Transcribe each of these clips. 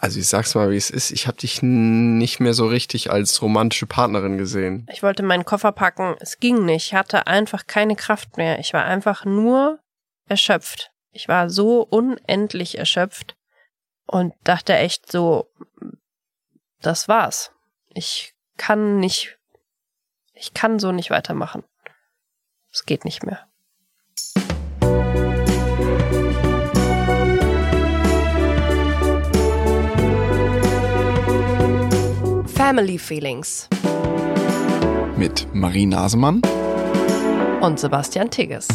Also ich sag's mal, wie es ist. Ich habe dich nicht mehr so richtig als romantische Partnerin gesehen. Ich wollte meinen Koffer packen. Es ging nicht. Ich hatte einfach keine Kraft mehr. Ich war einfach nur erschöpft. Ich war so unendlich erschöpft und dachte echt so, das war's. Ich kann nicht, ich kann so nicht weitermachen. Es geht nicht mehr. Family Feelings Mit Marie Nasemann und Sebastian Tigges.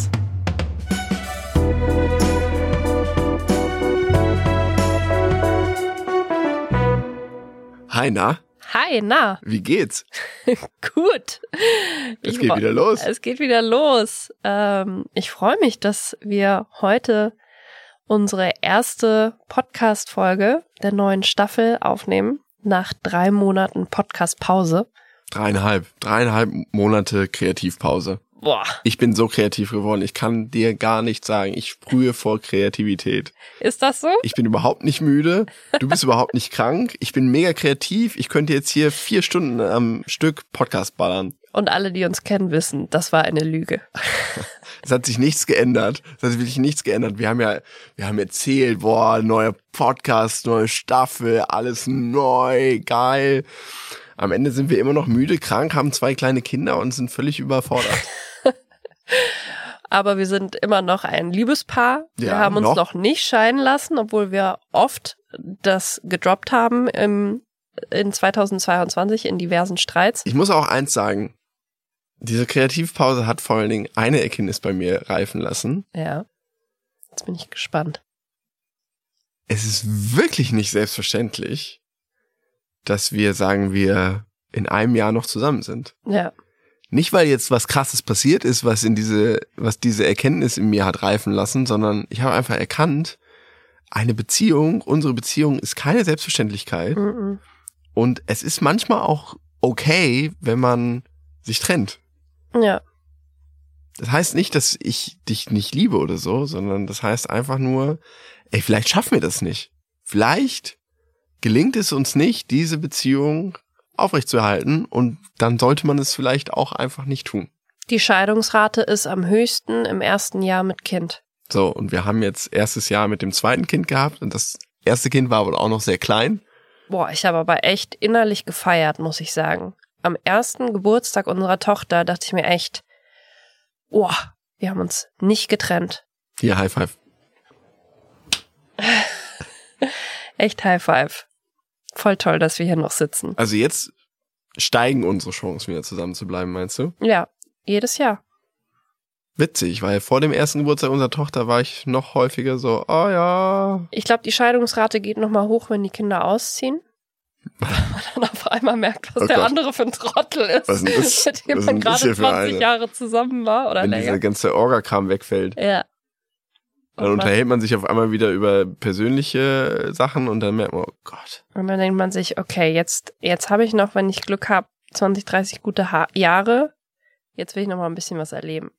Hi, na? Hi, na? Wie geht's? Gut. Es geht wieder los. Es geht wieder los. Ähm, ich freue mich, dass wir heute unsere erste Podcast-Folge der neuen Staffel aufnehmen. Nach drei Monaten Podcast-Pause. Dreieinhalb, dreieinhalb Monate Kreativpause. Boah, Ich bin so kreativ geworden. Ich kann dir gar nicht sagen. Ich sprühe vor Kreativität. ist das so? Ich bin überhaupt nicht müde. Du bist überhaupt nicht krank. Ich bin mega kreativ. Ich könnte jetzt hier vier Stunden am Stück Podcast ballern. Und alle, die uns kennen, wissen, das war eine Lüge. Es hat sich nichts geändert. Es hat sich wirklich nichts geändert. Wir haben ja, wir haben erzählt, boah, neuer Podcast, neue Staffel, alles neu, geil. Am Ende sind wir immer noch müde, krank, haben zwei kleine Kinder und sind völlig überfordert. Aber wir sind immer noch ein Liebespaar. Wir Ja, haben uns noch. noch. nicht scheiden lassen, obwohl wir oft das gedroppt haben im, in 2022 in diversen Streits. Ich muss auch eins sagen. Diese Kreativpause hat vor allen Dingen eine Erkenntnis bei mir reifen lassen. Ja. Jetzt bin ich gespannt. Es ist wirklich nicht selbstverständlich, dass wir, sagen wir, in einem Jahr noch zusammen sind. Ja. Nicht, weil jetzt was krasses passiert ist, was in diese, was diese Erkenntnis in mir hat reifen lassen, sondern ich habe einfach erkannt, eine Beziehung, unsere Beziehung ist keine Selbstverständlichkeit. Mhm. Und es ist manchmal auch okay, wenn man sich trennt. Ja. Das heißt nicht, dass ich dich nicht liebe oder so, sondern das heißt einfach nur, ey, vielleicht schaffen wir das nicht. Vielleicht gelingt es uns nicht, diese Beziehung aufrechtzuerhalten und dann sollte man es vielleicht auch einfach nicht tun. Die Scheidungsrate ist am höchsten im ersten Jahr mit Kind. So, und wir haben jetzt erstes Jahr mit dem zweiten Kind gehabt und das erste Kind war wohl auch noch sehr klein. Boah, ich habe aber echt innerlich gefeiert, muss ich sagen. Am ersten Geburtstag unserer Tochter dachte ich mir echt, boah, wir haben uns nicht getrennt. Hier, High Five. Echt High Five. Voll toll, dass wir hier noch sitzen. Also jetzt steigen unsere Chancen wieder zusammen zu bleiben, meinst du? Ja, jedes Jahr. Witzig, weil vor dem ersten Geburtstag unserer Tochter war ich noch häufiger so, oh ja, Ich glaube, die Scheidungsrate geht nochmal hoch, wenn die Kinder ausziehen. Weil man dann auf einmal merkt, was Oh der Gott. andere für ein Trottel ist, Was das- mit dem man gerade hier für 20 eine? Jahre zusammen war oder wenn länger. dieser ganze Orga-Kram wegfällt. Ja. Dann Und unterhält man sich auf einmal wieder über persönliche Sachen und dann merkt man, oh Gott. Und dann denkt man sich, okay, jetzt, jetzt habe ich noch, wenn ich Glück habe, 20, 30 gute ha Jahre. Jetzt will ich noch mal ein bisschen was erleben.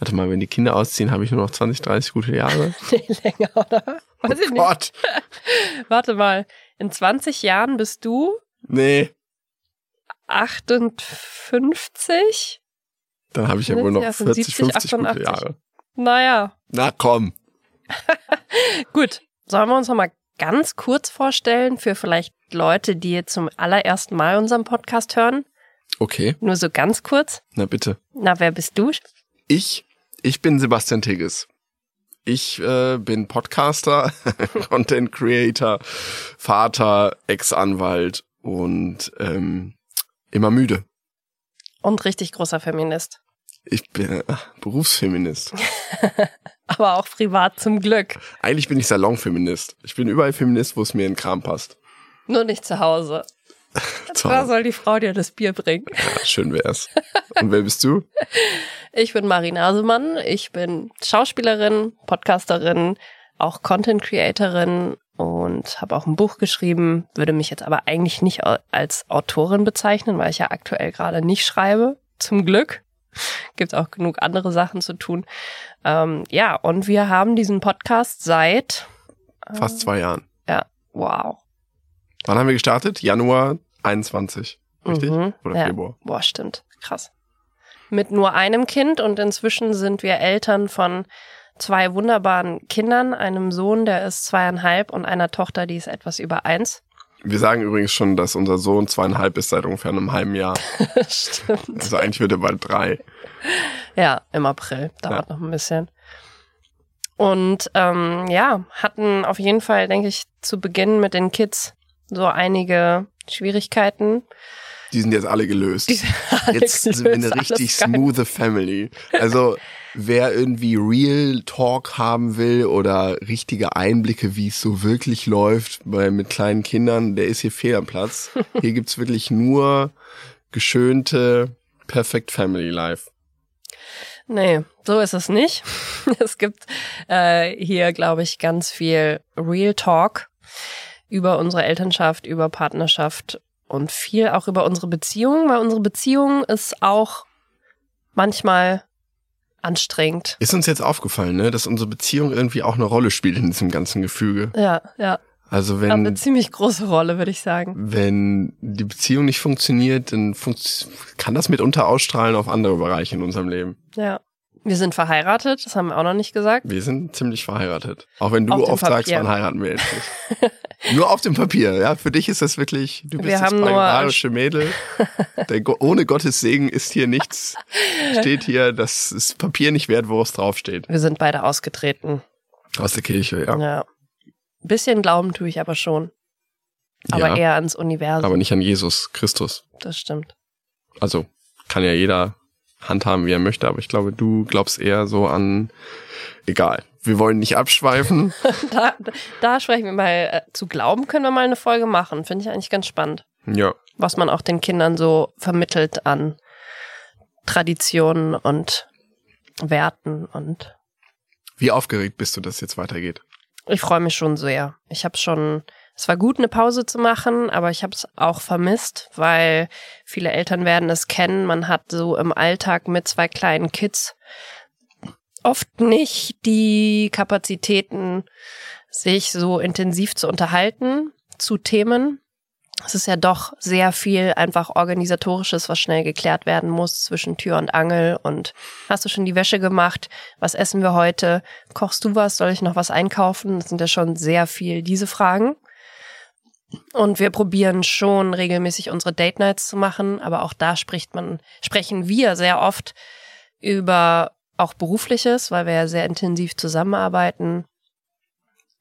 Warte mal, wenn die Kinder ausziehen, habe ich nur noch 20, 30 gute Jahre. Nee, länger, oder? Weiß ich oh. Gott. Warte mal. In 20 Jahren bist du Nee. 58? Dann habe ich ja wohl noch Ja, von 40, 70, 50 gute 88. Jahre. Naja, Na komm. gut. Sollen wir uns noch mal ganz kurz vorstellen für vielleicht Leute, die jetzt zum allerersten Mal unseren Podcast hören? Okay, Nur so ganz kurz. na bitte. Na, wer bist du? Ich, ich bin Sebastian Tigges. Ich äh, bin Podcaster, Content Creator, Vater, Ex-Anwalt und ähm, immer müde. Und richtig großer Feminist. Ich bin äh, Berufsfeminist. Aber auch privat zum Glück. Eigentlich bin ich Salonfeminist. Ich bin überall Feminist, wo es mir in den Kram passt. Nur nicht zu Hause. Toll. soll die Frau dir das Bier bringen. Ja, schön wär's. Und wer bist du? Ich bin Marie Nasemann. Ich bin Schauspielerin, Podcasterin, auch Content Creatorin und habe auch ein Buch geschrieben. Würde mich jetzt aber eigentlich nicht als Autorin bezeichnen, weil ich ja aktuell gerade nicht schreibe. Zum Glück. Gibt auch genug andere Sachen zu tun. Ähm, ja, und wir haben diesen Podcast seit, Fast zwei Jahren. ja, wow. Wann haben wir gestartet? Januar 21. Richtig? Mhm. Oder ja. Februar? Boah, stimmt. Krass. Mit nur einem Kind und inzwischen sind wir Eltern von zwei wunderbaren Kindern, einem Sohn, der ist zweieinhalb und einer Tochter, die ist etwas über eins. Wir sagen übrigens schon, dass unser Sohn zweieinhalb ist seit ungefähr einem halben Jahr. stimmt. Also eigentlich wird er bald drei. Ja, im April. Dauert noch ein bisschen. Und ähm, ja, hatten auf jeden Fall, denke ich, zu Beginn mit den Kids so einige Schwierigkeiten. Die sind jetzt alle gelöst. Die sind alle Jetzt sind wir eine gelöst, richtig smooth Family. Also wer irgendwie Real Talk haben will oder richtige Einblicke, wie es so wirklich läuft bei mit kleinen Kindern, der ist hier fehl am Platz. Hier gibt's wirklich nur geschönte Perfect Family Life. Nee, so ist es nicht. Es gibt äh, hier, glaube ich, ganz viel Real Talk über unsere Elternschaft, über Partnerschaft und viel auch über unsere Beziehung, weil unsere Beziehung ist auch manchmal anstrengend. Ist uns jetzt aufgefallen, ne, dass unsere Beziehung irgendwie auch eine Rolle spielt in diesem ganzen Gefüge. Ja, ja. Also Aber eine wenn ziemlich große Rolle, würde ich sagen. wenn die Beziehung nicht funktioniert, dann funkt, kann das mitunter ausstrahlen auf andere Bereiche in unserem Leben. Ja. Wir sind verheiratet, das haben wir auch noch nicht gesagt. Wir sind ziemlich verheiratet. Auch wenn du Auf oft sagst, wann heiraten wir endlich. Nur auf dem Papier, ja. Für dich ist das wirklich, du bist Wir das haben nur- bayerische Mädel. Go- ohne Gottes Segen ist hier nichts, steht hier, das Papier nicht wert, wo es draufsteht. Wir sind beide ausgetreten. Aus der Kirche, ja. Ja. Bisschen Glauben tue ich aber schon. Aber ja, eher ans Universum. aber nicht an Jesus Christus. das stimmt. Also kann ja jeder handhaben, wie er möchte, aber ich glaube, du glaubst eher so an, egal. Wir wollen nicht abschweifen. Da, da sprechen wir mal, äh, zu Glauben können wir mal eine Folge machen. Finde ich eigentlich ganz spannend. ja. Was man auch den Kindern so vermittelt an Traditionen und Werten und Wie aufgeregt bist du, dass es jetzt weitergeht? ich freue mich schon sehr. Ich habe schon, es war gut, eine Pause zu machen, aber ich habe es auch vermisst, weil viele Eltern werden es kennen. Man hat so im Alltag mit zwei kleinen Kids oft nicht die Kapazitäten, sich so intensiv zu unterhalten zu Themen. Es ist ja doch sehr viel einfach organisatorisches, was schnell geklärt werden muss zwischen Tür und Angel. Und hast du schon die Wäsche gemacht? Was essen wir heute? Kochst du was? Soll ich noch was einkaufen? Das sind ja schon sehr viel diese Fragen. Und wir probieren schon regelmäßig unsere Date Nights zu machen, aber auch da spricht man, sprechen wir sehr oft über auch berufliches, weil wir ja sehr intensiv zusammenarbeiten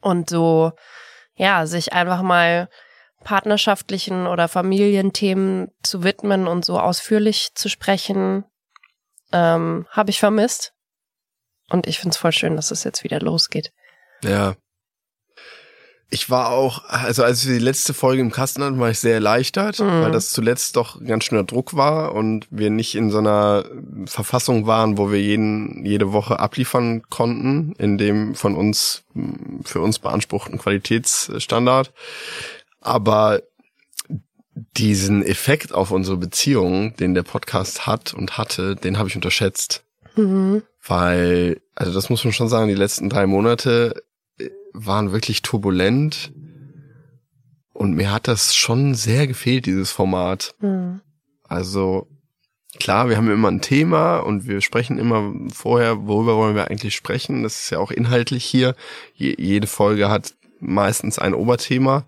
und so, ja, sich einfach mal partnerschaftlichen oder Familienthemen zu widmen und so ausführlich zu sprechen, ähm, habe ich vermisst. Und ich finde es voll schön, dass es jetzt wieder losgeht. Ja. Ich war auch, also als wir die letzte Folge im Kasten hatten, war ich sehr erleichtert, Mhm. weil das zuletzt doch ganz schöner Druck war und wir nicht in so einer Verfassung waren, wo wir jeden, jede Woche abliefern konnten, in dem von uns, für uns beanspruchten Qualitätsstandard. Aber diesen Effekt auf unsere Beziehung, den der Podcast hat und hatte, den habe ich unterschätzt. Mhm. Weil, also das muss man schon sagen, die letzten drei Monate waren wirklich turbulent. Und mir hat das schon sehr gefehlt, dieses Format. Mhm. Also klar, wir haben immer ein Thema und wir sprechen immer vorher, worüber wollen wir eigentlich sprechen. Das ist ja auch inhaltlich hier. Je, jede Folge hat meistens ein Oberthema.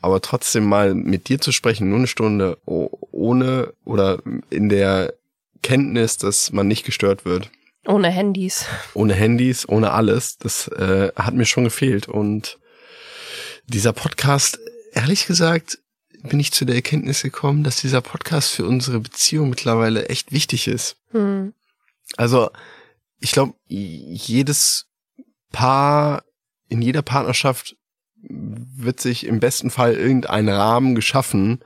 Aber trotzdem mal mit dir zu sprechen, nur eine Stunde oh- ohne oder in der Kenntnis, dass man nicht gestört wird Ohne Handys. ohne Handys, ohne alles, das äh, hat mir schon gefehlt. Und dieser Podcast, ehrlich gesagt, bin ich zu der Erkenntnis gekommen, dass dieser Podcast für unsere Beziehung mittlerweile echt wichtig ist. Mhm. Also, ich glaube, jedes Paar in jeder Partnerschaft wird sich im besten Fall irgendein Rahmen geschaffen,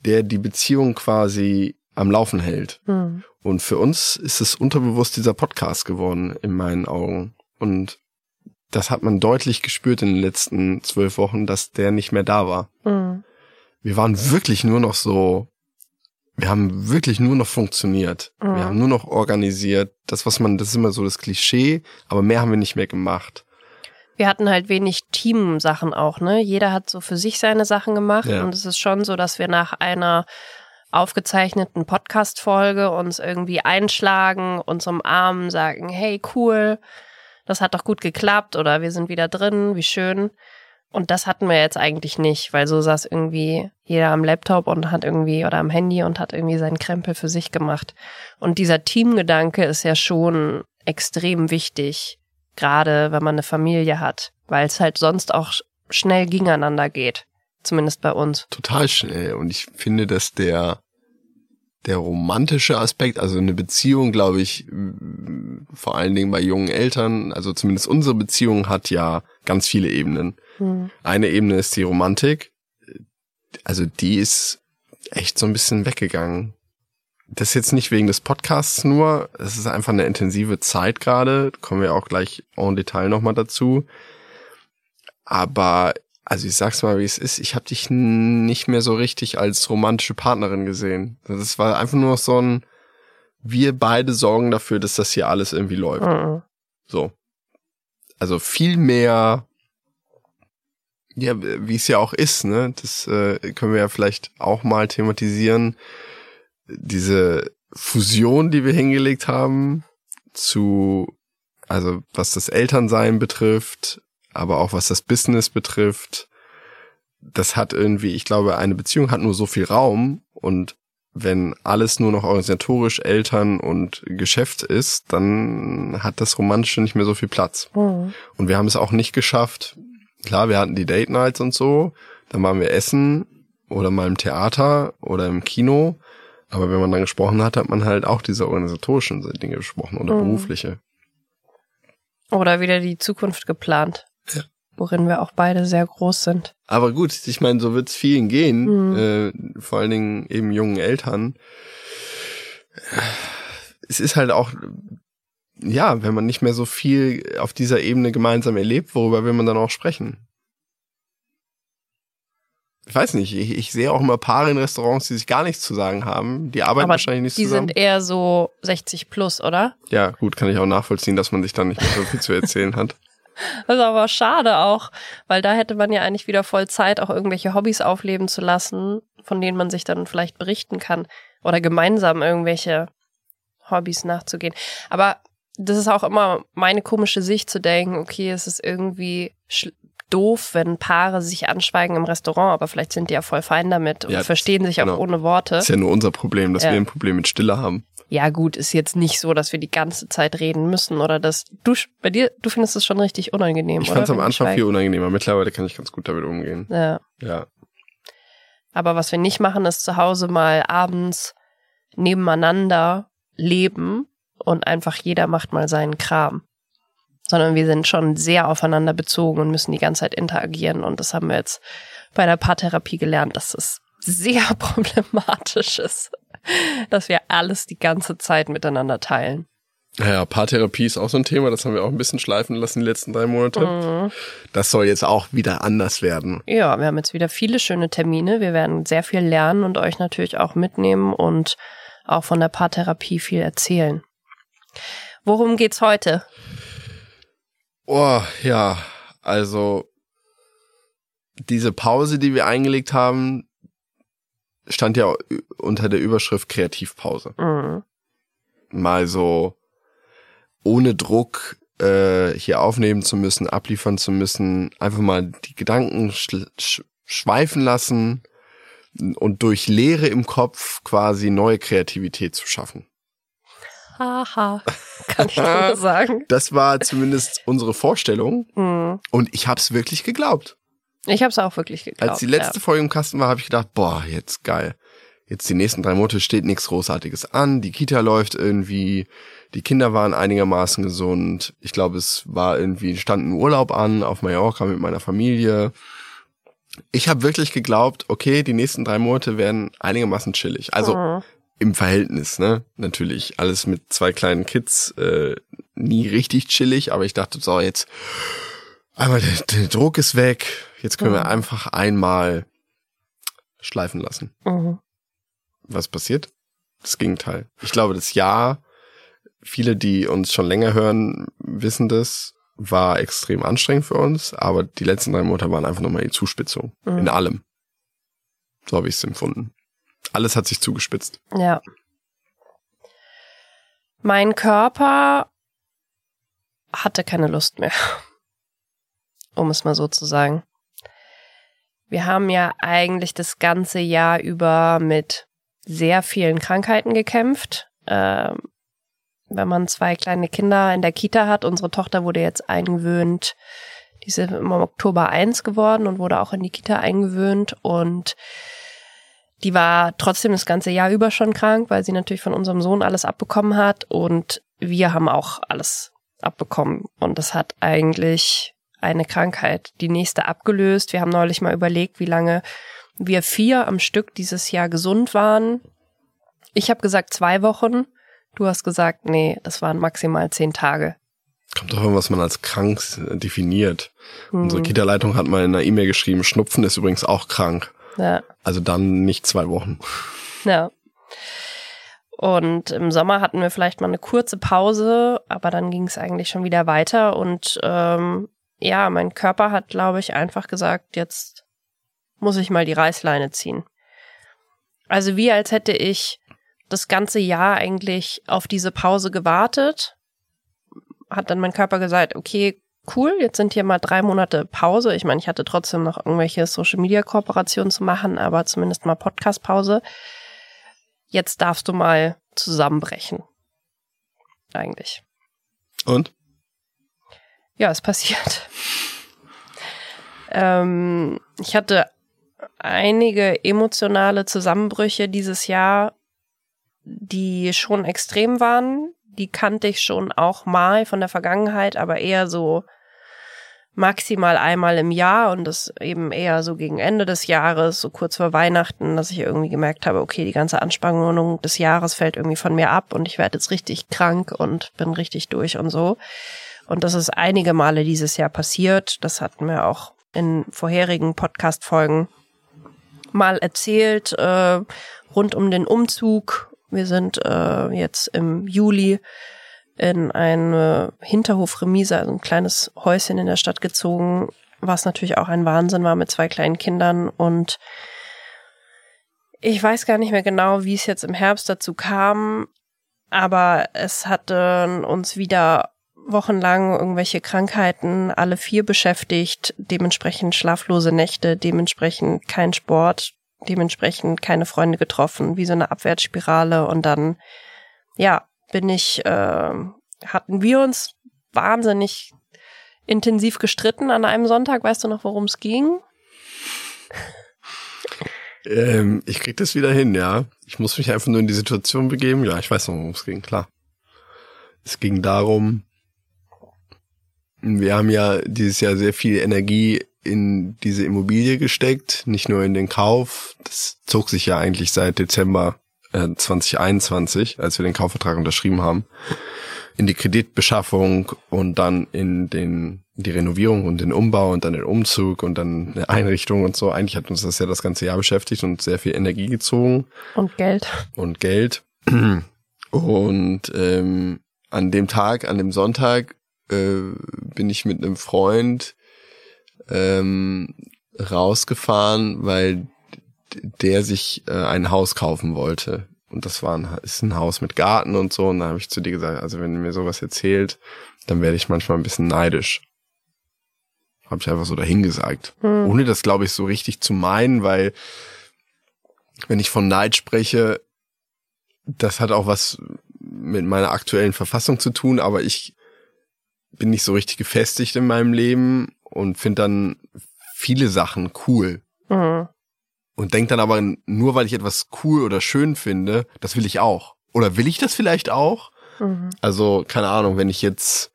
der die Beziehung quasi am Laufen hält. Mhm. Und für uns ist es unterbewusst dieser Podcast geworden, in meinen Augen. Und das hat man deutlich gespürt in den letzten zwölf Wochen, dass der nicht mehr da war. Mhm. Wir waren wirklich nur noch so, wir haben wirklich nur noch funktioniert. Mhm. Wir haben nur noch organisiert. Das, was man, das ist immer so das Klischee, aber mehr haben wir nicht mehr gemacht. wir hatten halt wenig Teamsachen auch, ne? Jeder hat so für sich seine Sachen gemacht Ja. und es ist schon so, dass wir nach einer aufgezeichneten Podcast-Folge uns irgendwie einschlagen, uns umarmen, sagen, hey, cool, das hat doch gut geklappt oder wir sind wieder drin, wie schön. Und das hatten wir jetzt eigentlich nicht, weil so saß irgendwie jeder am Laptop und hat irgendwie oder am Handy und hat irgendwie seinen Krempel für sich gemacht. Und dieser Teamgedanke ist ja schon extrem wichtig, gerade wenn man eine Familie hat, weil es halt sonst auch sch- schnell gegeneinander geht. Zumindest bei uns. Total schnell. Und ich finde, dass der, der romantische Aspekt, also eine Beziehung, glaube ich, m, vor allen Dingen bei jungen Eltern, also zumindest unsere Beziehung hat ja ganz viele Ebenen. Hm. Eine Ebene ist die Romantik. Also die ist echt so ein bisschen weggegangen. Das ist jetzt nicht wegen des Podcasts nur. Es ist einfach eine intensive Zeit gerade. Kommen wir auch gleich en Detail nochmal dazu. Aber, also ich sag's mal, wie es ist. Ich habe dich nicht mehr so richtig als romantische Partnerin gesehen. Das war einfach nur noch so ein, wir beide sorgen dafür, dass das hier alles irgendwie läuft. Mhm. So. Also viel mehr, ja, wie es ja auch ist, ne? Das äh, können wir ja vielleicht auch mal thematisieren. Diese Fusion, die wir hingelegt haben, zu, also was das Elternsein betrifft, aber auch was das Business betrifft, das hat irgendwie, ich glaube, eine Beziehung hat nur so viel Raum und wenn alles nur noch organisatorisch Eltern und Geschäft ist, dann hat das Romantische nicht mehr so viel Platz. Mhm. Und wir haben es auch nicht geschafft. Klar, wir hatten die Date Nights und so, dann waren wir essen oder mal im Theater oder im Kino. Aber wenn man dann gesprochen hat, hat man halt auch diese organisatorischen Dinge besprochen oder Mhm. berufliche. Oder wieder die Zukunft geplant. Worin wir auch beide sehr groß sind. Aber gut, ich meine, so wird es vielen gehen, Mhm. äh, vor allen Dingen eben jungen Eltern. Es ist halt auch, ja, wenn man nicht mehr so viel auf dieser Ebene gemeinsam erlebt, worüber will man dann auch sprechen? Ich weiß nicht, ich, ich sehe auch immer Paare in Restaurants, die sich gar nichts zu sagen haben. Die arbeiten Aber wahrscheinlich nicht Die zusammen. sind eher so 60 plus, oder? ja, gut, kann ich auch nachvollziehen, dass man sich dann nicht mehr so viel zu erzählen hat. Das ist aber schade auch, weil da hätte man ja eigentlich wieder voll Zeit, auch irgendwelche Hobbys aufleben zu lassen, von denen man sich dann vielleicht berichten kann. Oder gemeinsam irgendwelche Hobbys nachzugehen. Aber das ist auch immer meine komische Sicht zu denken, okay, es ist irgendwie doof, wenn Paare sich anschweigen im Restaurant, aber vielleicht sind die ja voll fein damit und Ja, verstehen sich genau. auch ohne Worte. Das ist ja nur unser Problem, dass Ja. wir ein Problem mit Stille haben. Ja, gut, ist jetzt nicht so, dass wir die ganze Zeit reden müssen oder dass du bei dir, du findest es schon richtig unangenehm, Ich fand es am Anfang viel unangenehmer. Mittlerweile kann ich ganz gut damit umgehen. Ja. Ja. Aber was wir nicht machen, ist zu Hause mal abends nebeneinander leben und einfach jeder macht mal seinen Kram. Sondern wir sind schon sehr aufeinander bezogen und müssen die ganze Zeit interagieren. Und das haben wir jetzt bei der Paartherapie gelernt, dass es sehr problematisch ist, dass wir alles die ganze Zeit miteinander teilen. Naja, Paartherapie ist auch so ein Thema, das haben wir auch ein bisschen schleifen lassen die letzten drei Monate. Mhm. Das soll jetzt auch wieder anders werden. Ja, wir haben jetzt wieder viele schöne Termine. Wir werden sehr viel lernen und euch natürlich auch mitnehmen und auch von der Paartherapie viel erzählen. Worum geht's heute? Oh, ja, also diese Pause, die wir eingelegt haben, stand ja unter der Überschrift Kreativpause. Mhm. Mal so ohne Druck äh, hier aufnehmen zu müssen, abliefern zu müssen, einfach mal die Gedanken schl- sch schweifen lassen und durch Leere im Kopf quasi neue Kreativität zu schaffen. Haha, kann ich nur sagen. Das war zumindest unsere Vorstellung Mhm. und ich habe es wirklich geglaubt. Ich habe es auch wirklich geglaubt. Als die letzte Folge im Kasten war, habe ich gedacht, boah, jetzt geil. Jetzt die nächsten drei Monate steht nichts Großartiges an. Die Kita läuft irgendwie. Die Kinder waren einigermaßen gesund. Ich glaube, es war irgendwie, stand ein Urlaub an auf Mallorca mit meiner Familie. Ich habe wirklich geglaubt, okay, die nächsten drei Monate werden einigermaßen chillig. Also Ja. Mhm. im Verhältnis, ne? Natürlich. Alles mit zwei kleinen Kids, äh, nie richtig chillig, aber ich dachte, so, jetzt einmal der, der Druck ist weg. Jetzt können wir Mhm. einfach einmal schleifen lassen. Mhm. Was passiert? Das Gegenteil. Ich glaube, das Jahr, viele, die uns schon länger hören, wissen das. war extrem anstrengend für uns, aber die letzten drei Monate waren einfach nochmal die Zuspitzung. Mhm. In allem. So habe ich es empfunden. Alles hat sich zugespitzt. Ja. Mein Körper hatte keine Lust mehr. Um es mal so zu sagen. Wir haben ja eigentlich das ganze Jahr über mit sehr vielen Krankheiten gekämpft. Ähm, wenn man zwei kleine Kinder in der Kita hat, unsere Tochter wurde jetzt eingewöhnt, die ist im Oktober eins geworden und wurde auch in die Kita eingewöhnt und die war trotzdem das ganze Jahr über schon krank, weil sie natürlich von unserem Sohn alles abbekommen hat und wir haben auch alles abbekommen und das hat eigentlich eine Krankheit die nächste abgelöst. Wir haben neulich mal überlegt, wie lange wir vier am Stück dieses Jahr gesund waren. Ich habe gesagt zwei Wochen. Du hast gesagt, nee, das waren maximal zehn Tage. Kommt doch an, was man als krank definiert. Hm. Unsere Kita-Leitung hat mal in einer E-Mail geschrieben, Schnupfen ist übrigens auch krank. Ja. Also dann nicht zwei Wochen. Ja. Und im Sommer hatten wir vielleicht mal eine kurze Pause, aber dann ging es eigentlich schon wieder weiter. Und ähm, ja, mein Körper hat, glaube ich, einfach gesagt, jetzt muss ich mal die Reißleine ziehen. Also wie als hätte ich das ganze Jahr eigentlich auf diese Pause gewartet, hat dann mein Körper gesagt, okay, cool, jetzt sind hier mal drei Monate Pause. Ich meine, ich hatte trotzdem noch irgendwelche Social-Media-Kooperationen zu machen, aber zumindest mal Podcast-Pause. Jetzt darfst du mal zusammenbrechen. Eigentlich. Und? Ja, es passiert. ähm, ich hatte einige emotionale Zusammenbrüche dieses Jahr, die schon extrem waren. Die kannte ich schon auch mal von der Vergangenheit, aber eher so maximal einmal im Jahr und das eben eher so gegen Ende des Jahres, so kurz vor Weihnachten, dass ich irgendwie gemerkt habe, okay, die ganze Anspannung des Jahres fällt irgendwie von mir ab und ich werde jetzt richtig krank und bin richtig durch und so. Und das ist einige Male dieses Jahr passiert. Das hatten wir auch in vorherigen Podcast-Folgen mal erzählt, äh, rund um den Umzug. Wir sind äh, jetzt im Juli in eine Hinterhofremise, also ein kleines Häuschen in der Stadt gezogen, was natürlich auch ein Wahnsinn war mit zwei kleinen Kindern. Und ich weiß gar nicht mehr genau, wie es jetzt im Herbst dazu kam, aber es hatten uns wieder wochenlang irgendwelche Krankheiten, alle vier beschäftigt, dementsprechend schlaflose Nächte, dementsprechend kein Sport, dementsprechend keine Freunde getroffen, wie so eine Abwärtsspirale und dann, ja, bin ich, äh, hatten wir uns wahnsinnig intensiv gestritten an einem Sonntag. Weißt du noch, worum es ging? Ähm, ich krieg das wieder hin, ja. Ich muss mich einfach nur in die Situation begeben. Ja, ich weiß noch, worum es ging, klar. Es ging darum, wir haben ja dieses Jahr sehr viel Energie in diese Immobilie gesteckt, nicht nur in den Kauf. Das zog sich ja eigentlich seit Dezember äh, 2021, als wir den Kaufvertrag unterschrieben haben, in die Kreditbeschaffung und dann in den die Renovierung und den Umbau und dann den Umzug und dann eine Einrichtung und so. Eigentlich hat uns das ja das ganze Jahr beschäftigt und sehr viel Energie gezogen. Und Geld. Und Geld. Und ähm, an dem Tag, an dem Sonntag, äh, bin ich mit einem Freund ähm, rausgefahren, weil der sich äh, ein Haus kaufen wollte. Und das war ein, ist ein Haus mit Garten und so. Und da habe ich zu dir gesagt, also wenn du mir sowas erzählt, dann werde ich manchmal ein bisschen neidisch. Habe ich einfach so dahingesagt. Hm. Ohne das, glaube ich, so richtig zu meinen, weil wenn ich von Neid spreche, das hat auch was mit meiner aktuellen Verfassung zu tun, aber ich bin nicht so richtig gefestigt in meinem Leben und finde dann viele Sachen cool. Mhm. Und denk dann aber, nur weil ich etwas cool oder schön finde, das will ich auch. Oder will ich das vielleicht auch? Mhm. Also, keine Ahnung, wenn ich jetzt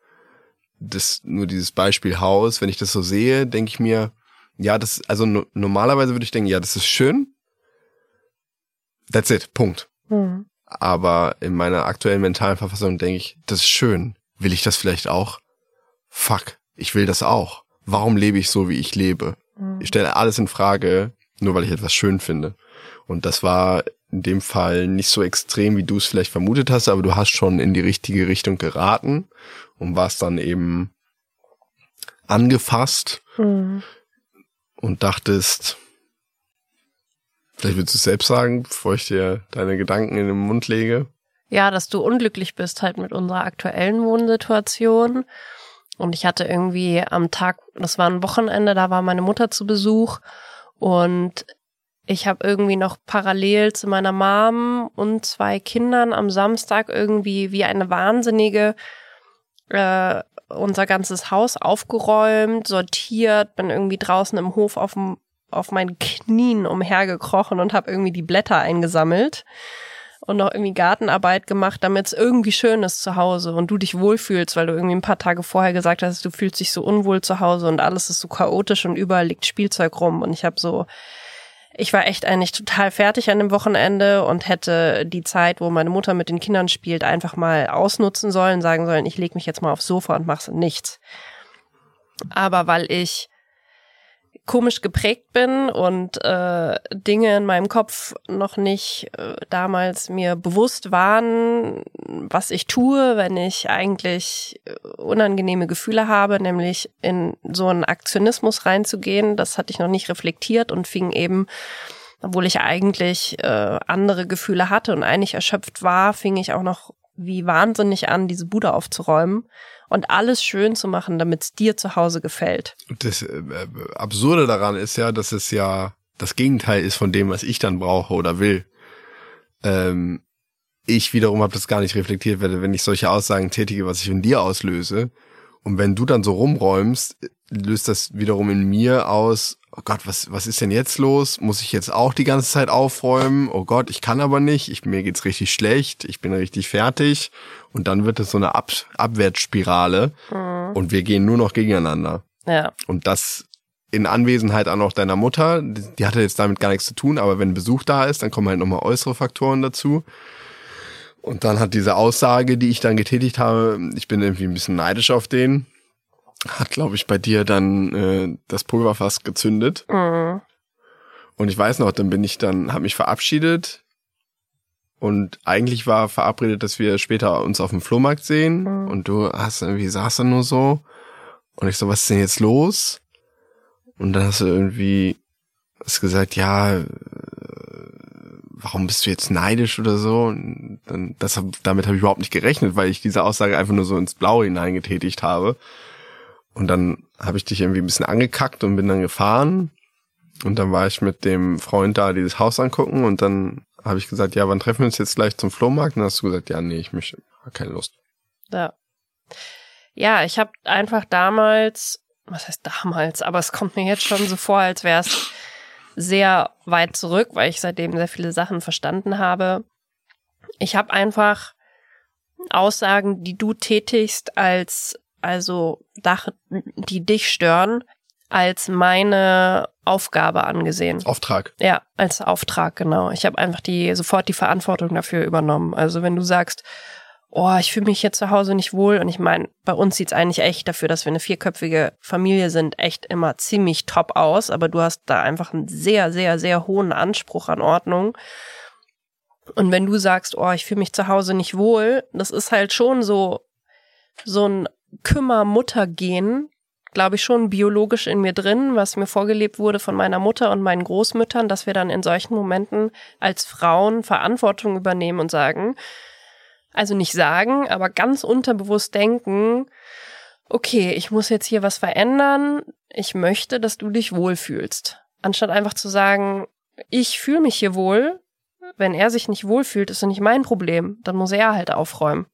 das, nur dieses Beispiel Haus, wenn ich das so sehe, denke ich mir, ja, das, also no, normalerweise würde ich denken, ja, das ist schön. That's it, Punkt. Mhm. Aber in meiner aktuellen mentalen Verfassung denke ich, das ist schön. Will ich das vielleicht auch? Fuck, ich will das auch. Warum lebe ich so, wie ich lebe? Mhm. Ich stelle alles in Frage, nur weil ich etwas schön finde. Und das war in dem Fall nicht so extrem, wie du es vielleicht vermutet hast, aber du hast schon in die richtige Richtung geraten und warst dann eben angefasst mhm. und dachtest, vielleicht willst du es selbst sagen, bevor ich dir deine Gedanken in den Mund lege. Ja, dass du unglücklich bist halt mit unserer aktuellen Wohnsituation. Und ich hatte irgendwie am Tag, das war ein Wochenende, da war meine Mutter zu Besuch und ich habe irgendwie noch parallel zu meiner Mom und zwei Kindern am Samstag irgendwie wie eine Wahnsinnige äh, unser ganzes Haus aufgeräumt, sortiert, bin irgendwie draußen im Hof auf, auf meinen Knien umhergekrochen und habe irgendwie die Blätter eingesammelt und noch irgendwie Gartenarbeit gemacht, damit es irgendwie schön ist zu Hause und du dich wohlfühlst, weil du irgendwie ein paar Tage vorher gesagt hast, du fühlst dich so unwohl zu Hause und alles ist so chaotisch und überall liegt Spielzeug rum und ich habe so ich war echt eigentlich total fertig an dem Wochenende und hätte die Zeit, wo meine Mutter mit den Kindern spielt, einfach mal ausnutzen sollen, sagen sollen, ich lege mich jetzt mal aufs Sofa und mache nichts. Aber weil ich komisch geprägt bin und äh, Dinge in meinem Kopf noch nicht äh, damals mir bewusst waren, was ich tue, wenn ich eigentlich äh, unangenehme Gefühle habe, nämlich in so einen Aktionismus reinzugehen. Das hatte ich noch nicht reflektiert und fing eben, obwohl ich eigentlich äh, andere Gefühle hatte und eigentlich erschöpft war, fing ich auch noch wie wahnsinnig an, diese Bude aufzuräumen und alles schön zu machen, damit es dir zu Hause gefällt. Das äh, Absurde daran ist ja, dass es ja das Gegenteil ist von dem, was ich dann brauche oder will. Ähm, ich wiederum habe das gar nicht reflektiert, wenn ich solche Aussagen tätige, was ich in dir auslöse. Und wenn du dann so rumräumst, löst das wiederum in mir aus, oh Gott, was, was ist denn jetzt los? Muss ich jetzt auch die ganze Zeit aufräumen? Oh Gott, ich kann aber nicht, ich, mir geht's richtig schlecht, ich bin richtig fertig. Und dann wird es so eine Ab Abwärtsspirale mhm. und wir gehen nur noch gegeneinander. Ja. Und das in Anwesenheit auch noch deiner Mutter, die hatte jetzt damit gar nichts zu tun, aber wenn Besuch da ist, dann kommen halt nochmal äußere Faktoren dazu. Und dann hat diese Aussage, die ich dann getätigt habe, ich bin irgendwie ein bisschen neidisch auf den, hat, glaube ich, bei dir dann äh, das Pulverfass gezündet. Mhm. Und ich weiß noch, dann bin ich dann, habe mich verabschiedet und eigentlich war verabredet, dass wir später uns auf dem Flohmarkt sehen. Mhm. Und du hast irgendwie saß dann nur so. Und ich so, was ist denn jetzt los? Und dann hast du irgendwie hast gesagt, ja, äh, warum bist du jetzt neidisch oder so? Und dann, das, damit habe ich überhaupt nicht gerechnet, weil ich diese Aussage einfach nur so ins Blaue hineingetätigt habe. Und dann habe ich dich irgendwie ein bisschen angekackt und bin dann gefahren. Und dann war ich mit dem Freund da dieses Haus angucken und dann habe ich gesagt, ja, wann treffen wir uns jetzt gleich zum Flohmarkt? Und dann hast du gesagt, ja, nee, ich möchte, keine Lust. Ja. Ja, ich habe einfach damals, was heißt damals, aber es kommt mir jetzt schon so vor, als wäre es sehr weit zurück, weil ich seitdem sehr viele Sachen verstanden habe. Ich habe einfach Aussagen, die du tätigst, als also Sachen, die dich stören, als meine Aufgabe angesehen. Auftrag. Ja, als Auftrag, genau. Ich habe einfach die sofort die Verantwortung dafür übernommen. Also wenn du sagst, oh, ich fühle mich hier zu Hause nicht wohl und ich meine, bei uns sieht's eigentlich echt dafür, dass wir eine vierköpfige Familie sind, echt immer ziemlich top aus, aber du hast da einfach einen sehr, sehr, sehr hohen Anspruch an Ordnung. Und wenn du sagst, oh, ich fühle mich zu Hause nicht wohl, das ist halt schon so so ein Kümmer-Mutter-Gen, glaube ich, schon biologisch in mir drin, was mir vorgelebt wurde von meiner Mutter und meinen Großmüttern, dass wir dann in solchen Momenten als Frauen Verantwortung übernehmen und sagen, also nicht sagen, aber ganz unterbewusst denken, okay, ich muss jetzt hier was verändern, ich möchte, dass du dich wohlfühlst. Anstatt einfach zu sagen, ich fühle mich hier wohl, wenn er sich nicht wohlfühlt, ist das nicht mein Problem, dann muss er halt aufräumen.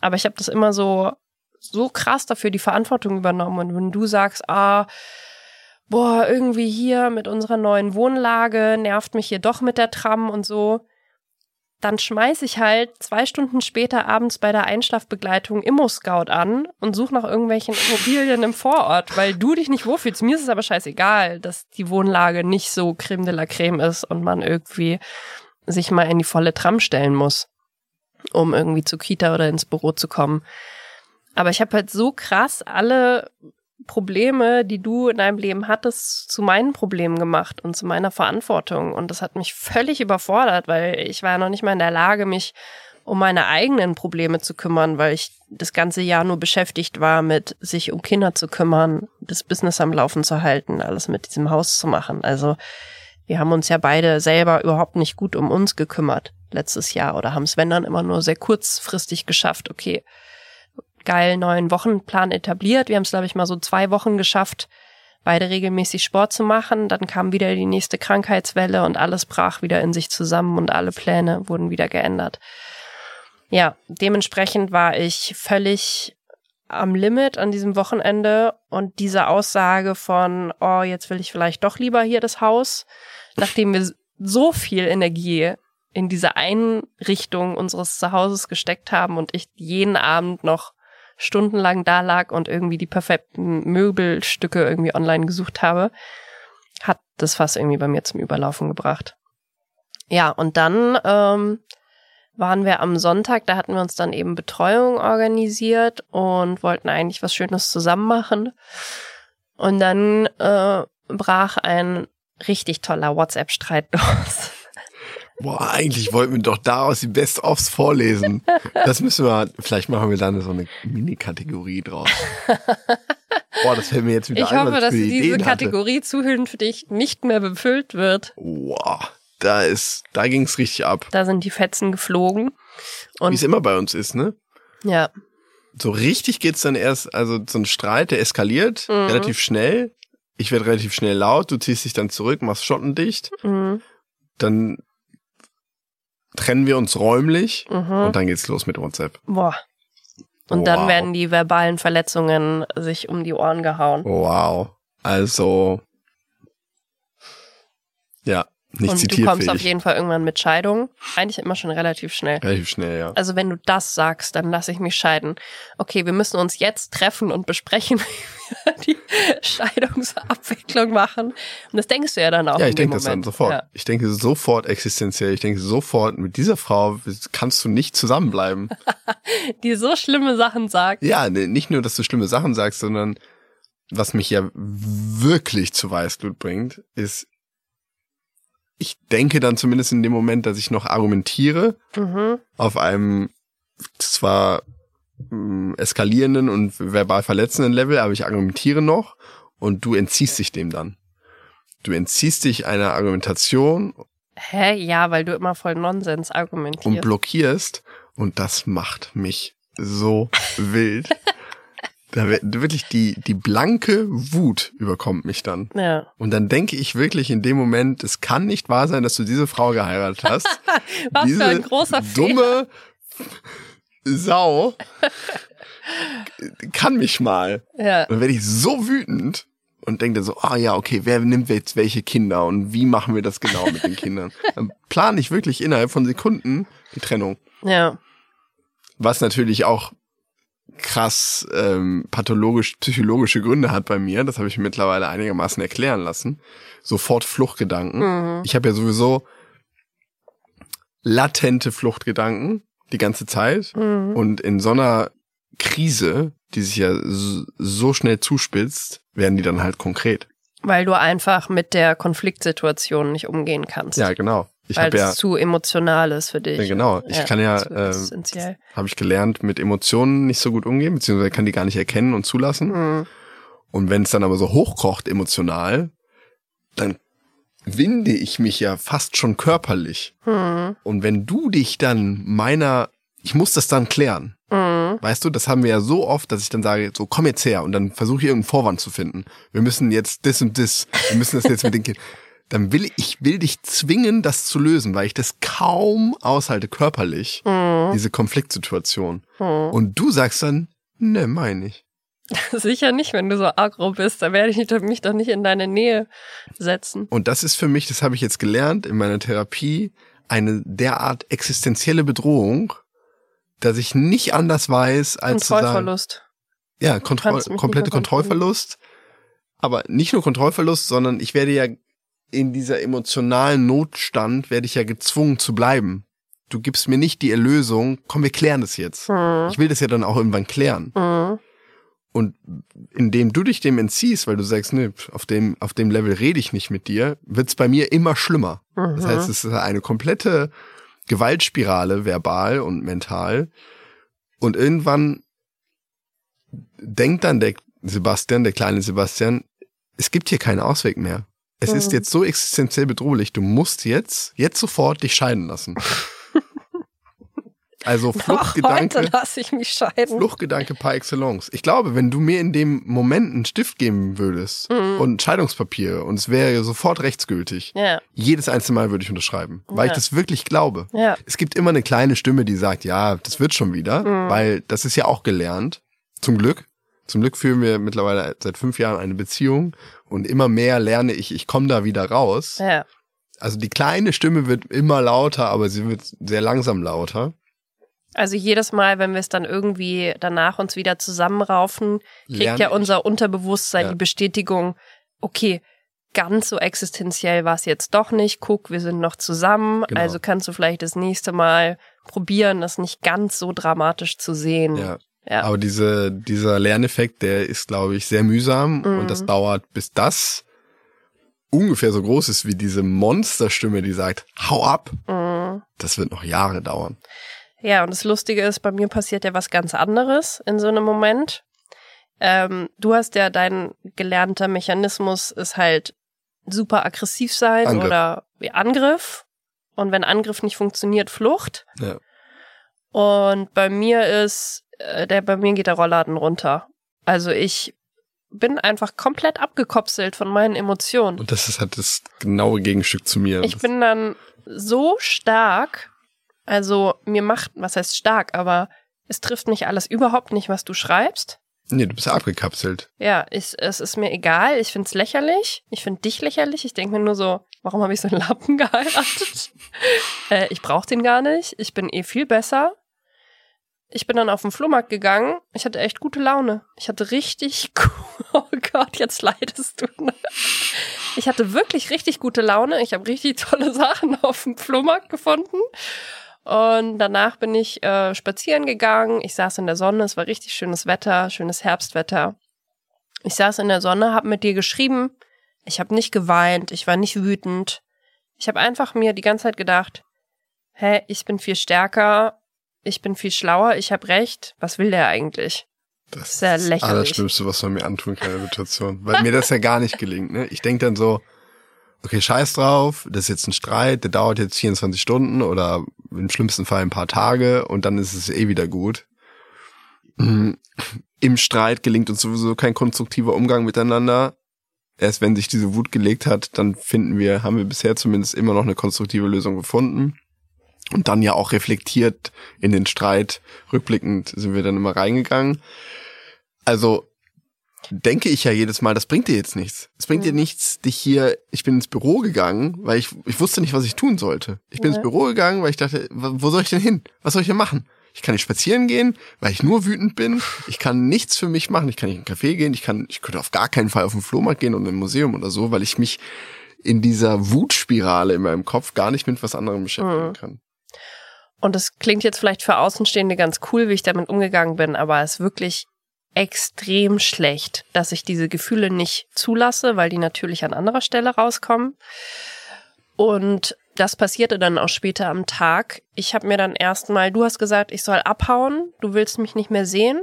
Aber ich habe das immer so so krass dafür die Verantwortung übernommen. Und wenn du sagst, ah, boah, irgendwie hier mit unserer neuen Wohnlage nervt mich hier doch mit der Tram und so, dann schmeiß ich halt zwei Stunden später abends bei der Einschlafbegleitung Immo-Scout an und suche nach irgendwelchen Immobilien im Vorort, weil du dich nicht wohlfühlst. Mir ist es aber scheißegal, dass die Wohnlage nicht so Creme de la Creme ist und man irgendwie sich mal in die volle Tram stellen muss, um irgendwie zur Kita oder ins Büro zu kommen. Aber ich habe halt so krass alle Probleme, die du in deinem Leben hattest, zu meinen Problemen gemacht und zu meiner Verantwortung. Und das hat mich völlig überfordert, weil ich war ja noch nicht mal in der Lage, mich um meine eigenen Probleme zu kümmern, weil ich das ganze Jahr nur beschäftigt war mit sich um Kinder zu kümmern, das Business am Laufen zu halten, alles mit diesem Haus zu machen. Also wir haben uns ja beide selber überhaupt nicht gut um uns gekümmert letztes Jahr oder haben es, wenn dann, immer nur sehr kurzfristig geschafft. Okay, geil, neuen Wochenplan etabliert. Wir haben es, glaube ich, mal so zwei Wochen geschafft, beide regelmäßig Sport zu machen. Dann kam wieder die nächste Krankheitswelle und alles brach wieder in sich zusammen und alle Pläne wurden wieder geändert. Ja, dementsprechend war ich völlig am Limit an diesem Wochenende und diese Aussage von, oh, jetzt will ich vielleicht doch lieber hier das Haus, nachdem wir so viel Energie in diese Einrichtung unseres Zuhauses gesteckt haben und ich jeden Abend noch stundenlang da lag und irgendwie die perfekten Möbelstücke irgendwie online gesucht habe, hat das fast irgendwie bei mir zum Überlaufen gebracht. Ja, und dann ähm, waren wir am Sonntag, da hatten wir uns dann eben Betreuung organisiert und wollten eigentlich was Schönes zusammen machen. Und dann äh, brach ein richtig toller WhatsApp-Streit los. Boah, eigentlich wollten wir doch daraus die Best-ofs vorlesen. Das müssen wir, vielleicht machen wir dann so eine Mini-Kategorie draus. Boah, das fällt mir jetzt wieder ich ein. Ich hoffe, dass diese Ideen Kategorie für dich nicht mehr befüllt wird. Boah, da ist, da ging's richtig ab. Da sind die Fetzen geflogen. Wie es immer bei uns ist, ne? Ja. So richtig geht's dann erst, also so ein Streit, der eskaliert Mhm. relativ schnell. Ich werde relativ schnell laut, du ziehst dich dann zurück, machst schottendicht. Mhm. Dann trennen wir uns räumlich Mhm. und dann geht's los mit WhatsApp. Boah. Und dann Wow. werden die verbalen Verletzungen sich um die Ohren gehauen. Wow. Also, ja, nicht und du zitierfähig. kommst auf jeden Fall irgendwann mit Scheidung. Eigentlich immer schon relativ schnell. Relativ schnell, ja. Also wenn du das sagst, dann lass ich mich scheiden. Okay, wir müssen uns jetzt treffen und besprechen, wie wir die Scheidungsabwicklung machen. Und das denkst du ja dann auch. Ja, ich denke das dann sofort. Ja. Ich denke sofort existenziell. Ich denke sofort, mit dieser Frau kannst du nicht zusammenbleiben. Die so schlimme Sachen sagt. ja, nicht nur, dass du schlimme Sachen sagst, sondern was mich ja wirklich zu Weißblut bringt, ist, ich denke dann zumindest in dem Moment, dass ich noch argumentiere Mhm. auf einem zwar mh, eskalierenden und verbal verletzenden Level, aber ich argumentiere noch und du entziehst dich dem dann. Du entziehst dich einer Argumentation Hä? Ja, weil du immer voll Nonsens und argumentierst. blockierst und das macht mich so wild. Da wirklich die, die blanke Wut überkommt mich dann. ja. Und dann denke ich wirklich in dem Moment, es kann nicht wahr sein, dass du diese Frau geheiratet hast. Was diese für ein großer Fehler. dumme Sau kann mich mal. Ja. Und dann werde ich so wütend und denke dann so, ah ja, okay, wer nimmt jetzt welche Kinder und wie machen wir das genau mit den Kindern? Dann plane ich wirklich innerhalb von Sekunden die Trennung. Ja. Was natürlich auch krass ähm, pathologisch psychologische Gründe hat bei mir. Das habe ich mir mittlerweile einigermaßen erklären lassen. Sofort Fluchtgedanken. Mhm. Ich habe ja sowieso latente Fluchtgedanken die ganze Zeit. Mhm. Und in so einer Krise, die sich ja so schnell zuspitzt, werden die dann halt konkret. Weil du einfach mit der Konfliktsituation nicht umgehen kannst. Ja, genau. Ich weil es ja, zu emotional ist für dich. ja, genau. Ich kann ja, ist ähm, essentiell. habe ich gelernt, mit Emotionen nicht so gut umgehen, beziehungsweise kann die gar nicht erkennen und zulassen. Mhm. Und wenn es dann aber so hochkocht emotional, dann winde ich mich ja fast schon körperlich. Mhm. Und wenn du dich dann meiner, ich muss das dann klären. Mhm. Weißt du, das haben wir ja so oft, dass ich dann sage, so komm jetzt her und dann versuche ich irgendeinen Vorwand zu finden. Wir müssen jetzt das und das, wir müssen das jetzt mit den Kindern. Dann will ich, will dich zwingen, das zu lösen, weil ich das kaum aushalte körperlich, Mhm. diese Konfliktsituation. Mhm. Und du sagst dann, ne, meine ich. Sicher nicht, wenn du so aggro bist. Da werde ich mich doch nicht in deine Nähe setzen. Und das ist für mich, das habe ich jetzt gelernt in meiner Therapie, eine derart existenzielle Bedrohung, dass ich nicht anders weiß, als zu sagen, Kontrollverlust. ja, Kontroll, komplette. Kontrollverlust. Aber nicht nur Kontrollverlust, sondern ich werde ja in dieser emotionalen Notstand werde ich ja gezwungen zu bleiben. Du gibst mir nicht die Erlösung, komm, wir klären das jetzt. Mhm. Ich will das ja dann auch irgendwann klären. Mhm. Und indem du dich dem entziehst, weil du sagst, nee, auf dem, auf dem Level rede ich nicht mit dir, wird's bei mir immer schlimmer. Das Mhm. heißt, es ist eine komplette Gewaltspirale, verbal und mental. Und irgendwann denkt dann der Sebastian, der kleine Sebastian, es gibt hier keinen Ausweg mehr. Es ist jetzt so existenziell bedrohlich, du musst jetzt, jetzt sofort dich scheiden lassen. Also Noch heute Fluchtgedanke, lasse ich mich scheiden. Fluchtgedanke par excellence. Ich glaube, wenn du mir in dem Moment einen Stift geben würdest Mhm. und Scheidungspapier und es wäre sofort rechtsgültig, Ja, jedes einzelne Mal würde ich unterschreiben, weil Ja. ich das wirklich glaube. ja. Es gibt immer eine kleine Stimme, die sagt, ja, das wird schon wieder, Mhm. weil das ist ja auch gelernt. Zum Glück. Zum Glück führen wir mittlerweile seit fünf Jahren eine Beziehung und immer mehr lerne ich, ich komme da wieder raus. Ja. Also die kleine Stimme wird immer lauter, aber sie wird sehr langsam lauter. Also jedes Mal, wenn wir es dann irgendwie danach uns wieder zusammenraufen, kriegt Lerne ja unser Unterbewusstsein Ja. die Bestätigung, okay, ganz so existenziell war es jetzt doch nicht. Guck, wir sind noch zusammen. Genau. Also kannst du vielleicht das nächste Mal probieren, das nicht ganz so dramatisch zu sehen. Ja. Ja. Aber diese, dieser Lerneffekt, der ist, glaube ich, sehr mühsam Mhm. und das dauert, bis das ungefähr so groß ist wie diese Monsterstimme, die sagt, hau ab. Mhm. Das wird noch Jahre dauern. Ja, und das Lustige ist, bei mir passiert ja was ganz anderes in so einem Moment. Ähm, du hast ja dein gelernter Mechanismus ist halt super aggressiv sein Angriff. oder wie Angriff. Und wenn Angriff nicht funktioniert, Flucht. Ja. Und bei mir ist, der, bei mir geht der Rollladen runter. Also ich bin einfach komplett abgekopselt von meinen Emotionen. Und das ist halt das genaue Gegenstück zu mir. Ich bin dann so stark, also mir macht, was heißt stark, aber es trifft mich alles überhaupt nicht, was du schreibst. nee, du bist abgekapselt. Ja, ich, es ist mir egal. Ich find's lächerlich. Ich find dich lächerlich. Ich denke mir nur so, warum habe ich so einen Lappen geheiratet? äh, ich brauch den gar nicht. Ich bin eh viel besser. Ich bin dann auf den Flohmarkt gegangen. Ich hatte echt gute Laune. Ich hatte richtig, oh Gott, jetzt leidest du. ne? Ich hatte wirklich richtig gute Laune. Ich habe richtig tolle Sachen auf dem Flohmarkt gefunden. Und danach bin ich äh, spazieren gegangen. Ich saß in der Sonne. Es war richtig schönes Wetter, schönes Herbstwetter. Ich saß in der Sonne, habe mit dir geschrieben. Ich habe nicht geweint. Ich war nicht wütend. Ich habe einfach mir die ganze Zeit gedacht, hä, ich bin viel stärker. Ich bin viel schlauer. Ich habe recht. Was will der eigentlich? Das ist das lächerlich. Allerschlimmste, was man mir antun kann in der Situation. Weil mir das ja gar nicht gelingt. Ne? Ich denk dann so, okay, scheiß drauf, das ist jetzt ein Streit, der dauert jetzt 24 Stunden oder im schlimmsten Fall ein paar Tage und dann ist es eh wieder gut. Mhm. Im Streit gelingt uns sowieso kein konstruktiver Umgang miteinander. Erst wenn sich diese Wut gelegt hat, dann finden wir, haben wir bisher zumindest immer noch eine konstruktive Lösung gefunden. Und dann ja auch reflektiert in den Streit, rückblickend sind wir dann immer reingegangen. Also denke ich ja jedes Mal, das bringt dir jetzt nichts. Es bringt dir nichts, dich hier, ich bin ins Büro gegangen, weil ich, ich wusste nicht, was ich tun sollte. Ich bin Ja. ins Büro gegangen, weil ich dachte, wo wo soll ich denn hin? Was soll ich denn machen? Ich kann nicht spazieren gehen, weil ich nur wütend bin. Ich kann nichts für mich machen. Ich kann nicht in einen Café gehen. Ich kann, ich könnte auf gar keinen Fall auf den Flohmarkt gehen und im Museum oder so, weil ich mich in dieser Wutspirale in meinem Kopf gar nicht mit was anderem beschäftigen Mhm. kann. Und es klingt jetzt vielleicht für Außenstehende ganz cool, wie ich damit umgegangen bin, aber es ist wirklich extrem schlecht, dass ich diese Gefühle nicht zulasse, weil die natürlich an anderer Stelle rauskommen. Und das passierte dann auch später am Tag. Ich habe mir dann erstmal, du hast gesagt, ich soll abhauen, du willst mich nicht mehr sehen.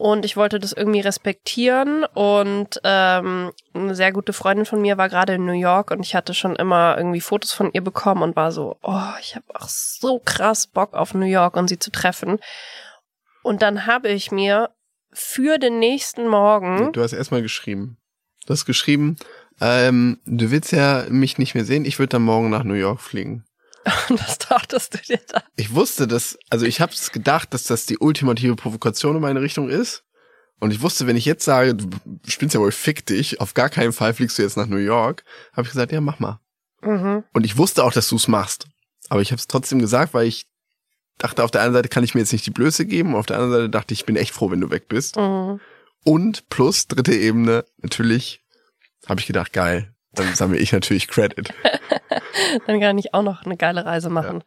Und ich wollte das irgendwie respektieren. Und ähm, eine sehr gute Freundin von mir war gerade in New York und ich hatte schon immer irgendwie Fotos von ihr bekommen und war so, oh, ich habe auch so krass Bock auf New York und sie zu treffen. Und dann habe ich mir für den nächsten Morgen, Du hast erstmal geschrieben. Du hast geschrieben, ähm, du willst ja mich nicht mehr sehen, ich würde dann morgen nach New York fliegen. was dachtest du dir da? Ich wusste dass, also ich habe es gedacht, dass das die ultimative Provokation in meine Richtung ist. Und ich wusste, wenn ich jetzt sage, du spinnst ja wohl, fick dich, auf gar keinen Fall fliegst du jetzt nach New York, habe ich gesagt, ja, mach mal. Mhm. Und ich wusste auch, dass du es machst. Aber ich habe es trotzdem gesagt, weil ich dachte, auf der einen Seite kann ich mir jetzt nicht die Blöße geben, auf der anderen Seite dachte ich, ich bin echt froh, wenn du weg bist. Mhm. Und plus dritte Ebene, natürlich habe ich gedacht, geil, dann sammle ich natürlich Credit. Dann kann ich auch noch eine geile Reise machen.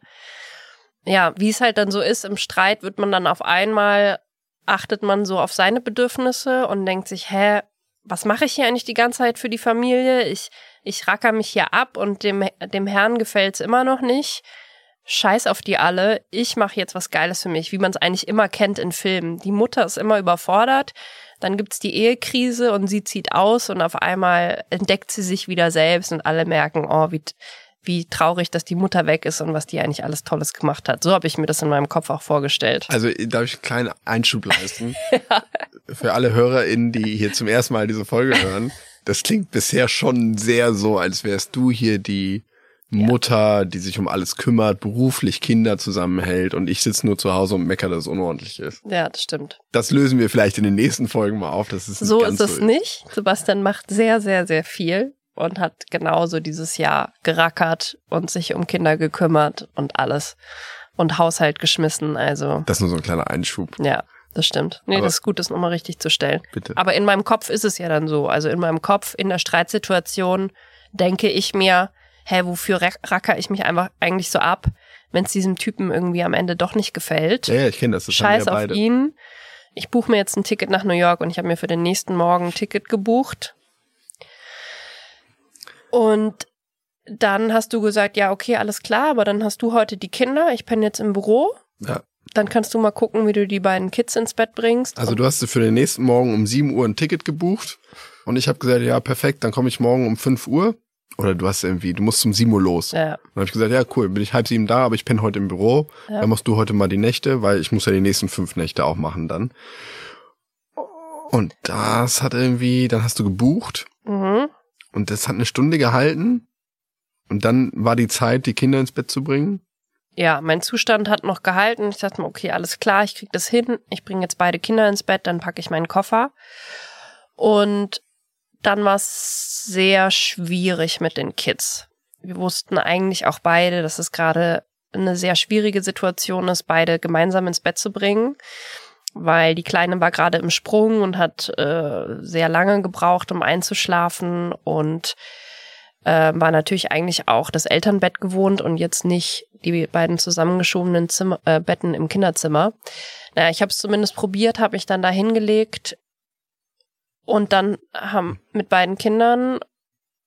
Ja, wie es halt dann so ist, im Streit wird man dann auf einmal, achtet man so auf seine Bedürfnisse und denkt sich, hä, was mache ich hier eigentlich die ganze Zeit für die Familie? Ich, ich racker mich hier ab und dem, dem Herrn gefällt's immer noch nicht. scheiß auf die alle, ich mache jetzt was Geiles für mich, wie man es eigentlich immer kennt in Filmen. Die Mutter ist immer überfordert, dann gibt's die Ehekrise und sie zieht aus und auf einmal entdeckt sie sich wieder selbst und alle merken, oh, wie, wie traurig, dass die Mutter weg ist und was die eigentlich alles Tolles gemacht hat. So habe ich mir das in meinem Kopf auch vorgestellt. Also darf ich einen kleinen Einschub leisten? ja. Für alle HörerInnen, die hier zum ersten Mal diese Folge hören, das klingt bisher schon sehr so, als wärst du hier die Mutter, die sich um alles kümmert, beruflich Kinder zusammenhält und ich sitze nur zu Hause und mecker, dass es unordentlich ist. Ja, das stimmt. Das lösen wir vielleicht in den nächsten Folgen mal auf. Das ist so ist es so nicht. Sebastian macht sehr, sehr, sehr viel und hat genauso dieses Jahr gerackert und sich um Kinder gekümmert und alles und Haushalt geschmissen. Also das ist nur so ein kleiner Einschub. Ja. Das stimmt. Nee, Aber das ist gut, das nochmal richtig zu stellen. Bitte. Aber in meinem Kopf ist es ja dann so. Also in meinem Kopf, in der Streitsituation, denke ich mir, hä, wofür racker ich mich einfach eigentlich so ab, wenn es diesem Typen irgendwie am Ende doch nicht gefällt. Ja, ja ich kenne das. das Scheiß auf ihn. Ich buche mir jetzt ein Ticket nach New York und ich habe mir für den nächsten Morgen ein Ticket gebucht. Und dann hast du gesagt, ja, okay, alles klar, aber dann hast du heute die Kinder, ich penne jetzt im Büro. Ja. Dann kannst du mal gucken, wie du die beiden Kids ins Bett bringst. Also du hast für den nächsten Morgen um 7 Uhr ein Ticket gebucht und ich habe gesagt, ja, perfekt, dann komme ich morgen um 5 Uhr oder du hast irgendwie, du musst zum Simo los. Ja. Dann habe ich gesagt, ja cool, bin ich halb sieben da, aber ich penne heute im Büro. Ja. Dann machst du heute mal die Nächte, weil ich muss ja die nächsten fünf Nächte auch machen dann. Und das hat irgendwie, dann hast du gebucht mhm. und das hat eine Stunde gehalten und dann war die Zeit, die Kinder ins Bett zu bringen. Ja, mein Zustand hat noch gehalten. Ich dachte mir, okay, alles klar, ich krieg das hin. Ich bringe jetzt beide Kinder ins Bett, dann packe ich meinen Koffer. Und dann war es sehr schwierig mit den Kids. Wir wussten eigentlich auch beide, dass es gerade eine sehr schwierige Situation ist, beide gemeinsam ins Bett zu bringen, weil die Kleine war gerade im Sprung und hat äh, sehr lange gebraucht, um einzuschlafen und äh, war natürlich eigentlich auch das Elternbett gewohnt und jetzt nicht die beiden zusammengeschobenen Zimmer, äh, Betten im Kinderzimmer. Naja, ich habe es zumindest probiert, habe mich dann da hingelegt und dann haben mit beiden Kindern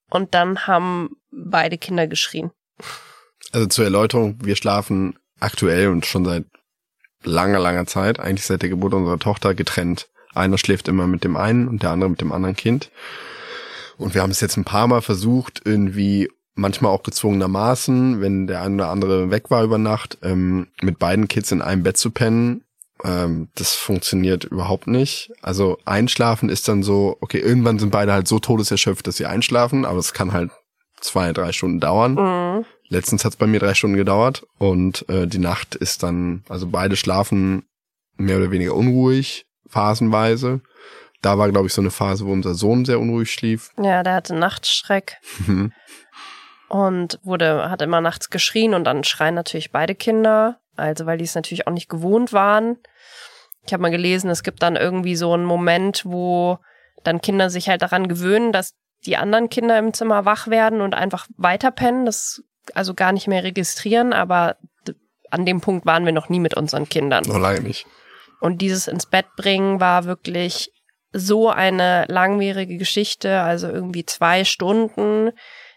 und dann haben beide Kinder geschrien. Also zur Erläuterung, wir schlafen aktuell und schon seit langer, langer Zeit, eigentlich seit der Geburt unserer Tochter, getrennt. Einer schläft immer mit dem einen und der andere mit dem anderen Kind. Und wir haben es jetzt ein paar Mal versucht, irgendwie manchmal auch gezwungenermaßen, wenn der eine oder andere weg war über Nacht, ähm, mit beiden Kids in einem Bett zu pennen. Ähm, das funktioniert überhaupt nicht. Also einschlafen ist dann so, okay, irgendwann sind beide halt so todeserschöpft, dass sie einschlafen, aber es kann halt zwei, drei Stunden dauern. Mhm. Letztens hat es bei mir drei Stunden gedauert und äh, die Nacht ist dann, also beide schlafen mehr oder weniger unruhig, phasenweise. Da war, glaube ich, so eine Phase, wo unser Sohn sehr unruhig schlief. Ja, der hatte Nachtschreck. Mhm. und wurde, hat immer nachts geschrien und dann schreien natürlich beide Kinder. Also, weil die es natürlich auch nicht gewohnt waren. Ich habe mal gelesen, es gibt dann irgendwie so einen Moment, wo dann Kinder sich halt daran gewöhnen, dass die anderen Kinder im Zimmer wach werden und einfach weiterpennen, das also gar nicht mehr registrieren, aber an dem Punkt waren wir noch nie mit unseren Kindern. Noch lange nicht. Und dieses ins Bett bringen war wirklich so eine langwierige Geschichte, also irgendwie zwei Stunden.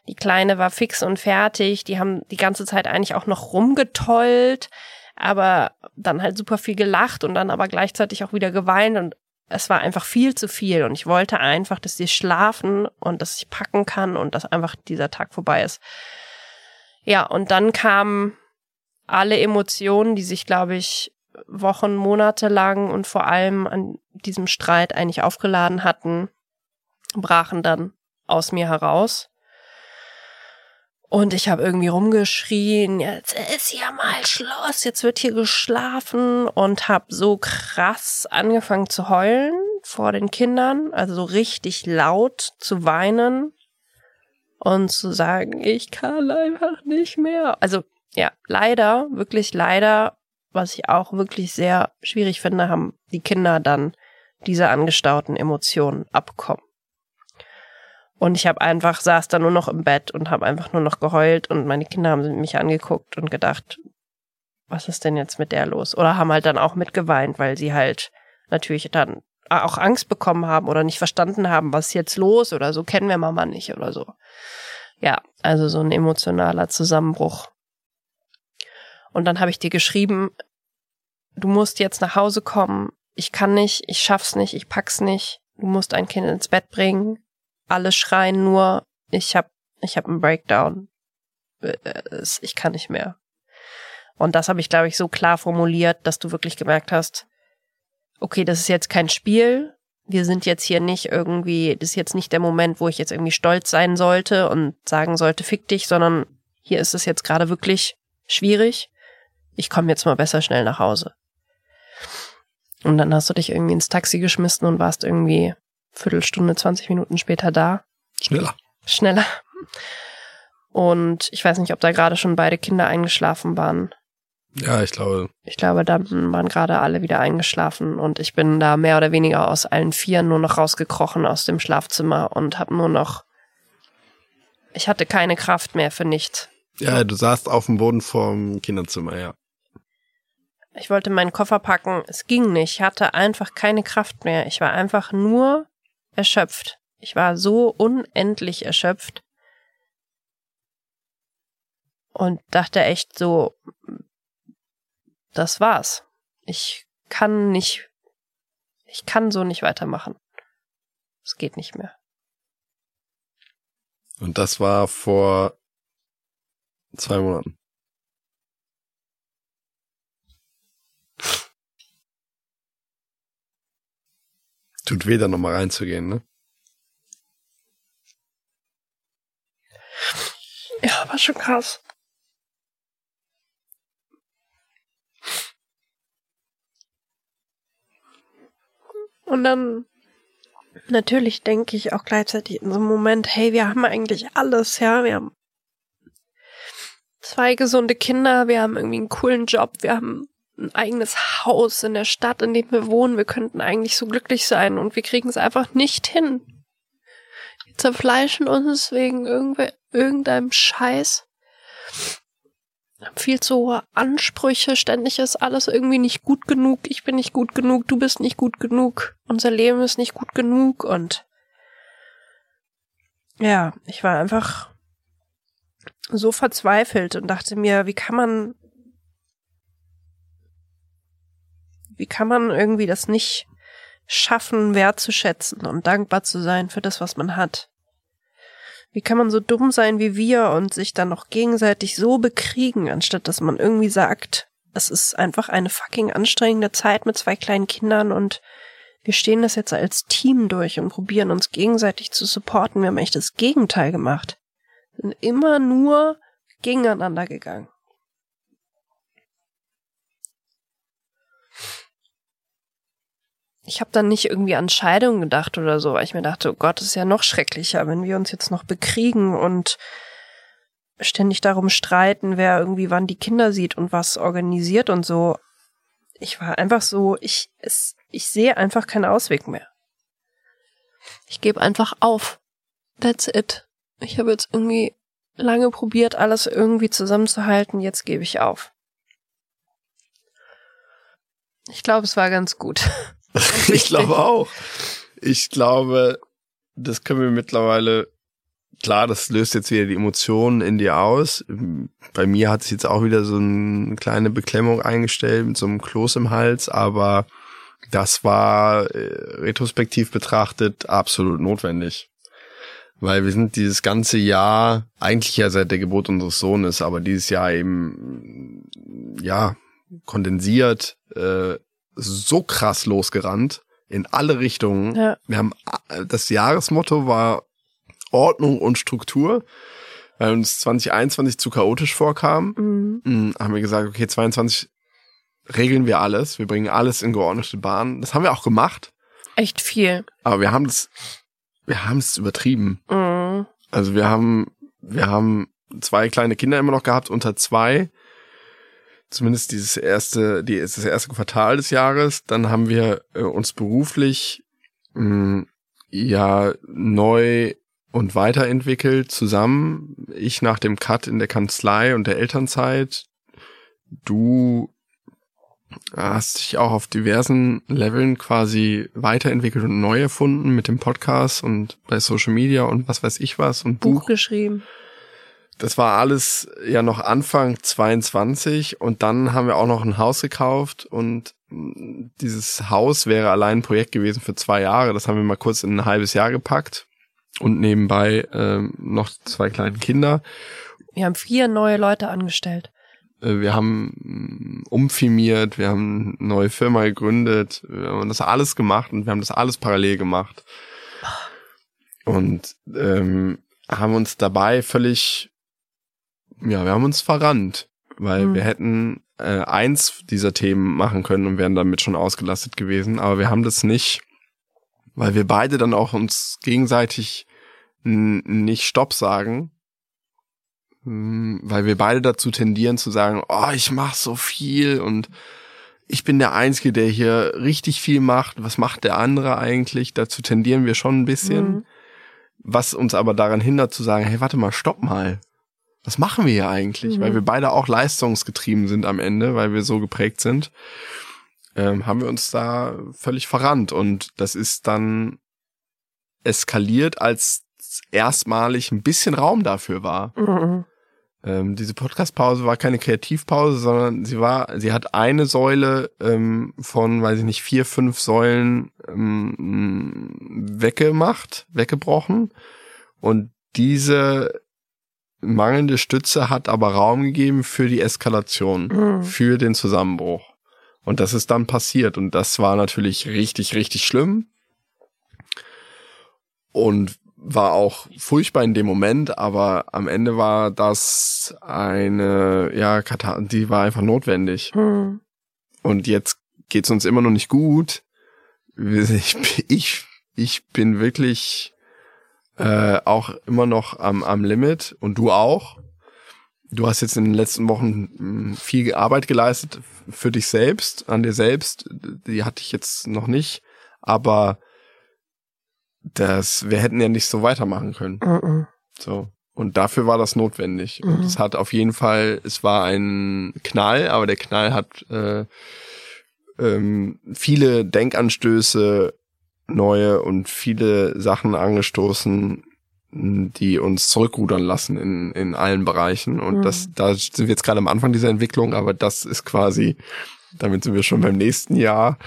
Die Kleine war fix und fertig. Die haben die ganze Zeit eigentlich auch noch rumgetollt, aber dann halt super viel gelacht und dann aber gleichzeitig auch wieder geweint und es war einfach viel zu viel und ich wollte einfach, dass sie schlafen und dass ich packen kann und dass einfach dieser Tag vorbei ist. Ja, und dann kamen alle Emotionen, die sich, glaube ich, Wochen, Monate lang und vor allem an diesem Streit eigentlich aufgeladen hatten, brachen dann aus mir heraus. Und ich habe irgendwie rumgeschrien, jetzt ist hier mal Schluss, jetzt wird hier geschlafen und habe so krass angefangen zu heulen vor den Kindern, also so richtig laut zu weinen und zu sagen, ich kann einfach nicht mehr. Also ja, leider, wirklich leider, was ich auch wirklich sehr schwierig finde, haben die Kinder dann diese angestauten Emotionen abbekommen. Und ich habe einfach, saß da nur noch im Bett und habe einfach nur noch geheult und meine Kinder haben mich angeguckt und gedacht, was ist denn jetzt mit der los? Oder haben halt dann auch mitgeweint, weil sie halt natürlich dann auch Angst bekommen haben oder nicht verstanden haben, was ist jetzt los oder so kennen wir Mama nicht oder so. Ja, also so ein emotionaler Zusammenbruch. Und dann habe ich dir geschrieben, du musst jetzt nach Hause kommen. Ich kann nicht, ich schaff's nicht, ich pack's nicht. Du musst ein Kind ins Bett bringen. Alle schreien nur, ich hab, ich hab einen Breakdown. Äh, ich kann nicht mehr. Und das habe ich, glaube ich, so klar formuliert, dass du wirklich gemerkt hast, okay, das ist jetzt kein Spiel. Wir sind jetzt hier nicht irgendwie, das ist jetzt nicht der Moment, wo ich jetzt irgendwie stolz sein sollte und sagen sollte, fick dich, sondern hier ist es jetzt gerade wirklich schwierig. Ich komme jetzt mal besser schnell nach Hause. Und dann hast du dich irgendwie ins Taxi geschmissen und warst irgendwie Viertelstunde, 20 Minuten später da. Schneller. Schneller. Und ich weiß nicht, ob da gerade schon beide Kinder eingeschlafen waren. Ja, ich glaube. Ich glaube, da waren gerade alle wieder eingeschlafen und ich bin da mehr oder weniger aus allen Vieren nur noch rausgekrochen aus dem Schlafzimmer und habe nur noch. Ich hatte keine Kraft mehr für nichts. Ja, du saßt auf dem Boden vorm Kinderzimmer, ja. Ich wollte meinen Koffer packen. Es ging nicht. Ich hatte einfach keine Kraft mehr. Ich war einfach nur erschöpft. Ich war so unendlich erschöpft. Und dachte echt so, das war's. Ich kann nicht, ich kann so nicht weitermachen. Es geht nicht mehr. Und das war vor zwei Monaten. Tut weh, da nochmal reinzugehen, ne? Ja, war schon krass. Und dann natürlich denke ich auch gleichzeitig in so einem Moment, hey, wir haben eigentlich alles, ja, wir haben zwei gesunde Kinder, wir haben irgendwie einen coolen Job, wir haben ein eigenes Haus in der Stadt, in dem wir wohnen, wir könnten eigentlich so glücklich sein und wir kriegen es einfach nicht hin. Wir zerfleischen uns wegen irgendeinem Scheiß. Viel zu hohe Ansprüche, ständig ist alles irgendwie nicht gut genug, ich bin nicht gut genug, du bist nicht gut genug, unser Leben ist nicht gut genug und ja, ich war einfach so verzweifelt und dachte mir, wie kann man wie kann man irgendwie das nicht schaffen, wertzuschätzen und dankbar zu sein für das, was man hat? Wie kann man so dumm sein wie wir und sich dann noch gegenseitig so bekriegen, anstatt dass man irgendwie sagt, es ist einfach eine fucking anstrengende Zeit mit zwei kleinen Kindern und wir stehen das jetzt als Team durch und probieren uns gegenseitig zu supporten. Wir haben echt das Gegenteil gemacht. Wir sind immer nur gegeneinander gegangen. Ich habe dann nicht irgendwie an Scheidung gedacht oder so, weil ich mir dachte, oh Gott, ist ja noch schrecklicher, wenn wir uns jetzt noch bekriegen und ständig darum streiten, wer irgendwie wann die Kinder sieht und was organisiert und so. Ich war einfach so, ich, es, ich sehe einfach keinen Ausweg mehr. Ich gebe einfach auf. That's it. Ich habe jetzt irgendwie lange probiert, alles irgendwie zusammenzuhalten, jetzt gebe ich auf. Ich glaube, es war ganz gut. ich glaube auch. Ich glaube, das können wir mittlerweile, klar, das löst jetzt wieder die Emotionen in dir aus. Bei mir hat sich jetzt auch wieder so eine kleine Beklemmung eingestellt mit so einem Kloß im Hals, aber das war äh, retrospektiv betrachtet absolut notwendig. Weil wir sind dieses ganze Jahr, eigentlich ja seit der Geburt unseres Sohnes, aber dieses Jahr eben, ja, kondensiert, äh, so krass losgerannt in alle Richtungen. Ja. Wir haben das Jahresmotto war Ordnung und Struktur, weil uns 2021 zu chaotisch vorkam. Mhm. mhm. Haben wir gesagt, okay, 22 regeln wir alles, wir bringen alles in geordnete Bahnen. Das haben wir auch gemacht. Echt viel. Aber wir haben es, wir haben es übertrieben. Mhm. Also wir haben, wir haben zwei kleine Kinder immer noch gehabt unter zwei zumindest dieses erste, die, das erste Quartal des Jahres. Dann haben wir äh, uns beruflich mh, hm, ja neu und weiterentwickelt zusammen. Ich nach dem Cut in der Kanzlei und der Elternzeit. Du hast dich auch auf diversen Leveln quasi weiterentwickelt und neu erfunden mit dem Podcast und bei Social Media und was weiß ich was und Buch, Buch geschrieben. Das war alles ja noch Anfang 22 und dann haben wir auch noch ein Haus gekauft und dieses Haus wäre allein ein Projekt gewesen für zwei Jahre. Das haben wir mal kurz in ein halbes Jahr gepackt und nebenbei ähm, noch zwei kleine Kinder. Wir haben vier neue Leute angestellt. Äh, wir haben umfirmiert, wir haben eine neue Firma gegründet, wir haben das alles gemacht und wir haben das alles parallel gemacht. Und ähm, haben uns dabei völlig, ja, wir haben uns verrannt, weil mhm. wir hätten äh, eins dieser Themen machen können und wären damit schon ausgelastet gewesen, aber wir haben das nicht, weil wir beide dann auch uns gegenseitig nicht Stopp sagen, hm, weil wir beide dazu tendieren zu sagen, oh, ich mach so viel und ich bin der Einzige, der hier richtig viel macht. Was macht der andere eigentlich? Dazu tendieren wir schon ein bisschen. Mhm. Was uns aber daran hindert zu sagen, hey, warte mal, stopp mal. Was machen wir hier eigentlich? Mhm. Weil wir beide auch leistungsgetrieben sind am Ende, weil wir so geprägt sind, ähm, haben wir uns da völlig verrannt. Und das ist dann eskaliert, als erstmalig ein bisschen Raum dafür war. Mhm. Ähm, diese Podcast-Pause war keine Kreativpause, sondern sie war, sie hat eine Säule ähm, von, weiß ich nicht, vier, fünf Säulen ähm, weggemacht, weggebrochen. Und diese mangelnde Stütze hat aber Raum gegeben für die Eskalation, mhm. für den Zusammenbruch. Und das ist dann passiert. Und das war natürlich richtig, richtig schlimm. Und war auch furchtbar in dem Moment, aber am Ende war das eine, ja, die war einfach notwendig. Hm. Und jetzt geht's uns immer noch nicht gut. Ich, ich, ich bin wirklich äh, auch immer noch am, am Limit und du auch. Du hast jetzt in den letzten Wochen hm, viel Arbeit geleistet für dich selbst, an dir selbst. Die hatte ich jetzt noch nicht, aber das, wir hätten ja nicht so weitermachen können. -mm. So. Und dafür war das notwendig. Mm Und es hat auf jeden Fall, es war ein Knall, aber der Knall hat äh, ähm, viele Denkanstöße neue und viele Sachen angestoßen, die uns zurückrudern lassen in, in allen Bereichen. Und mhm. das, da sind wir jetzt gerade am Anfang dieser Entwicklung, aber das ist quasi, damit sind wir schon beim nächsten Jahr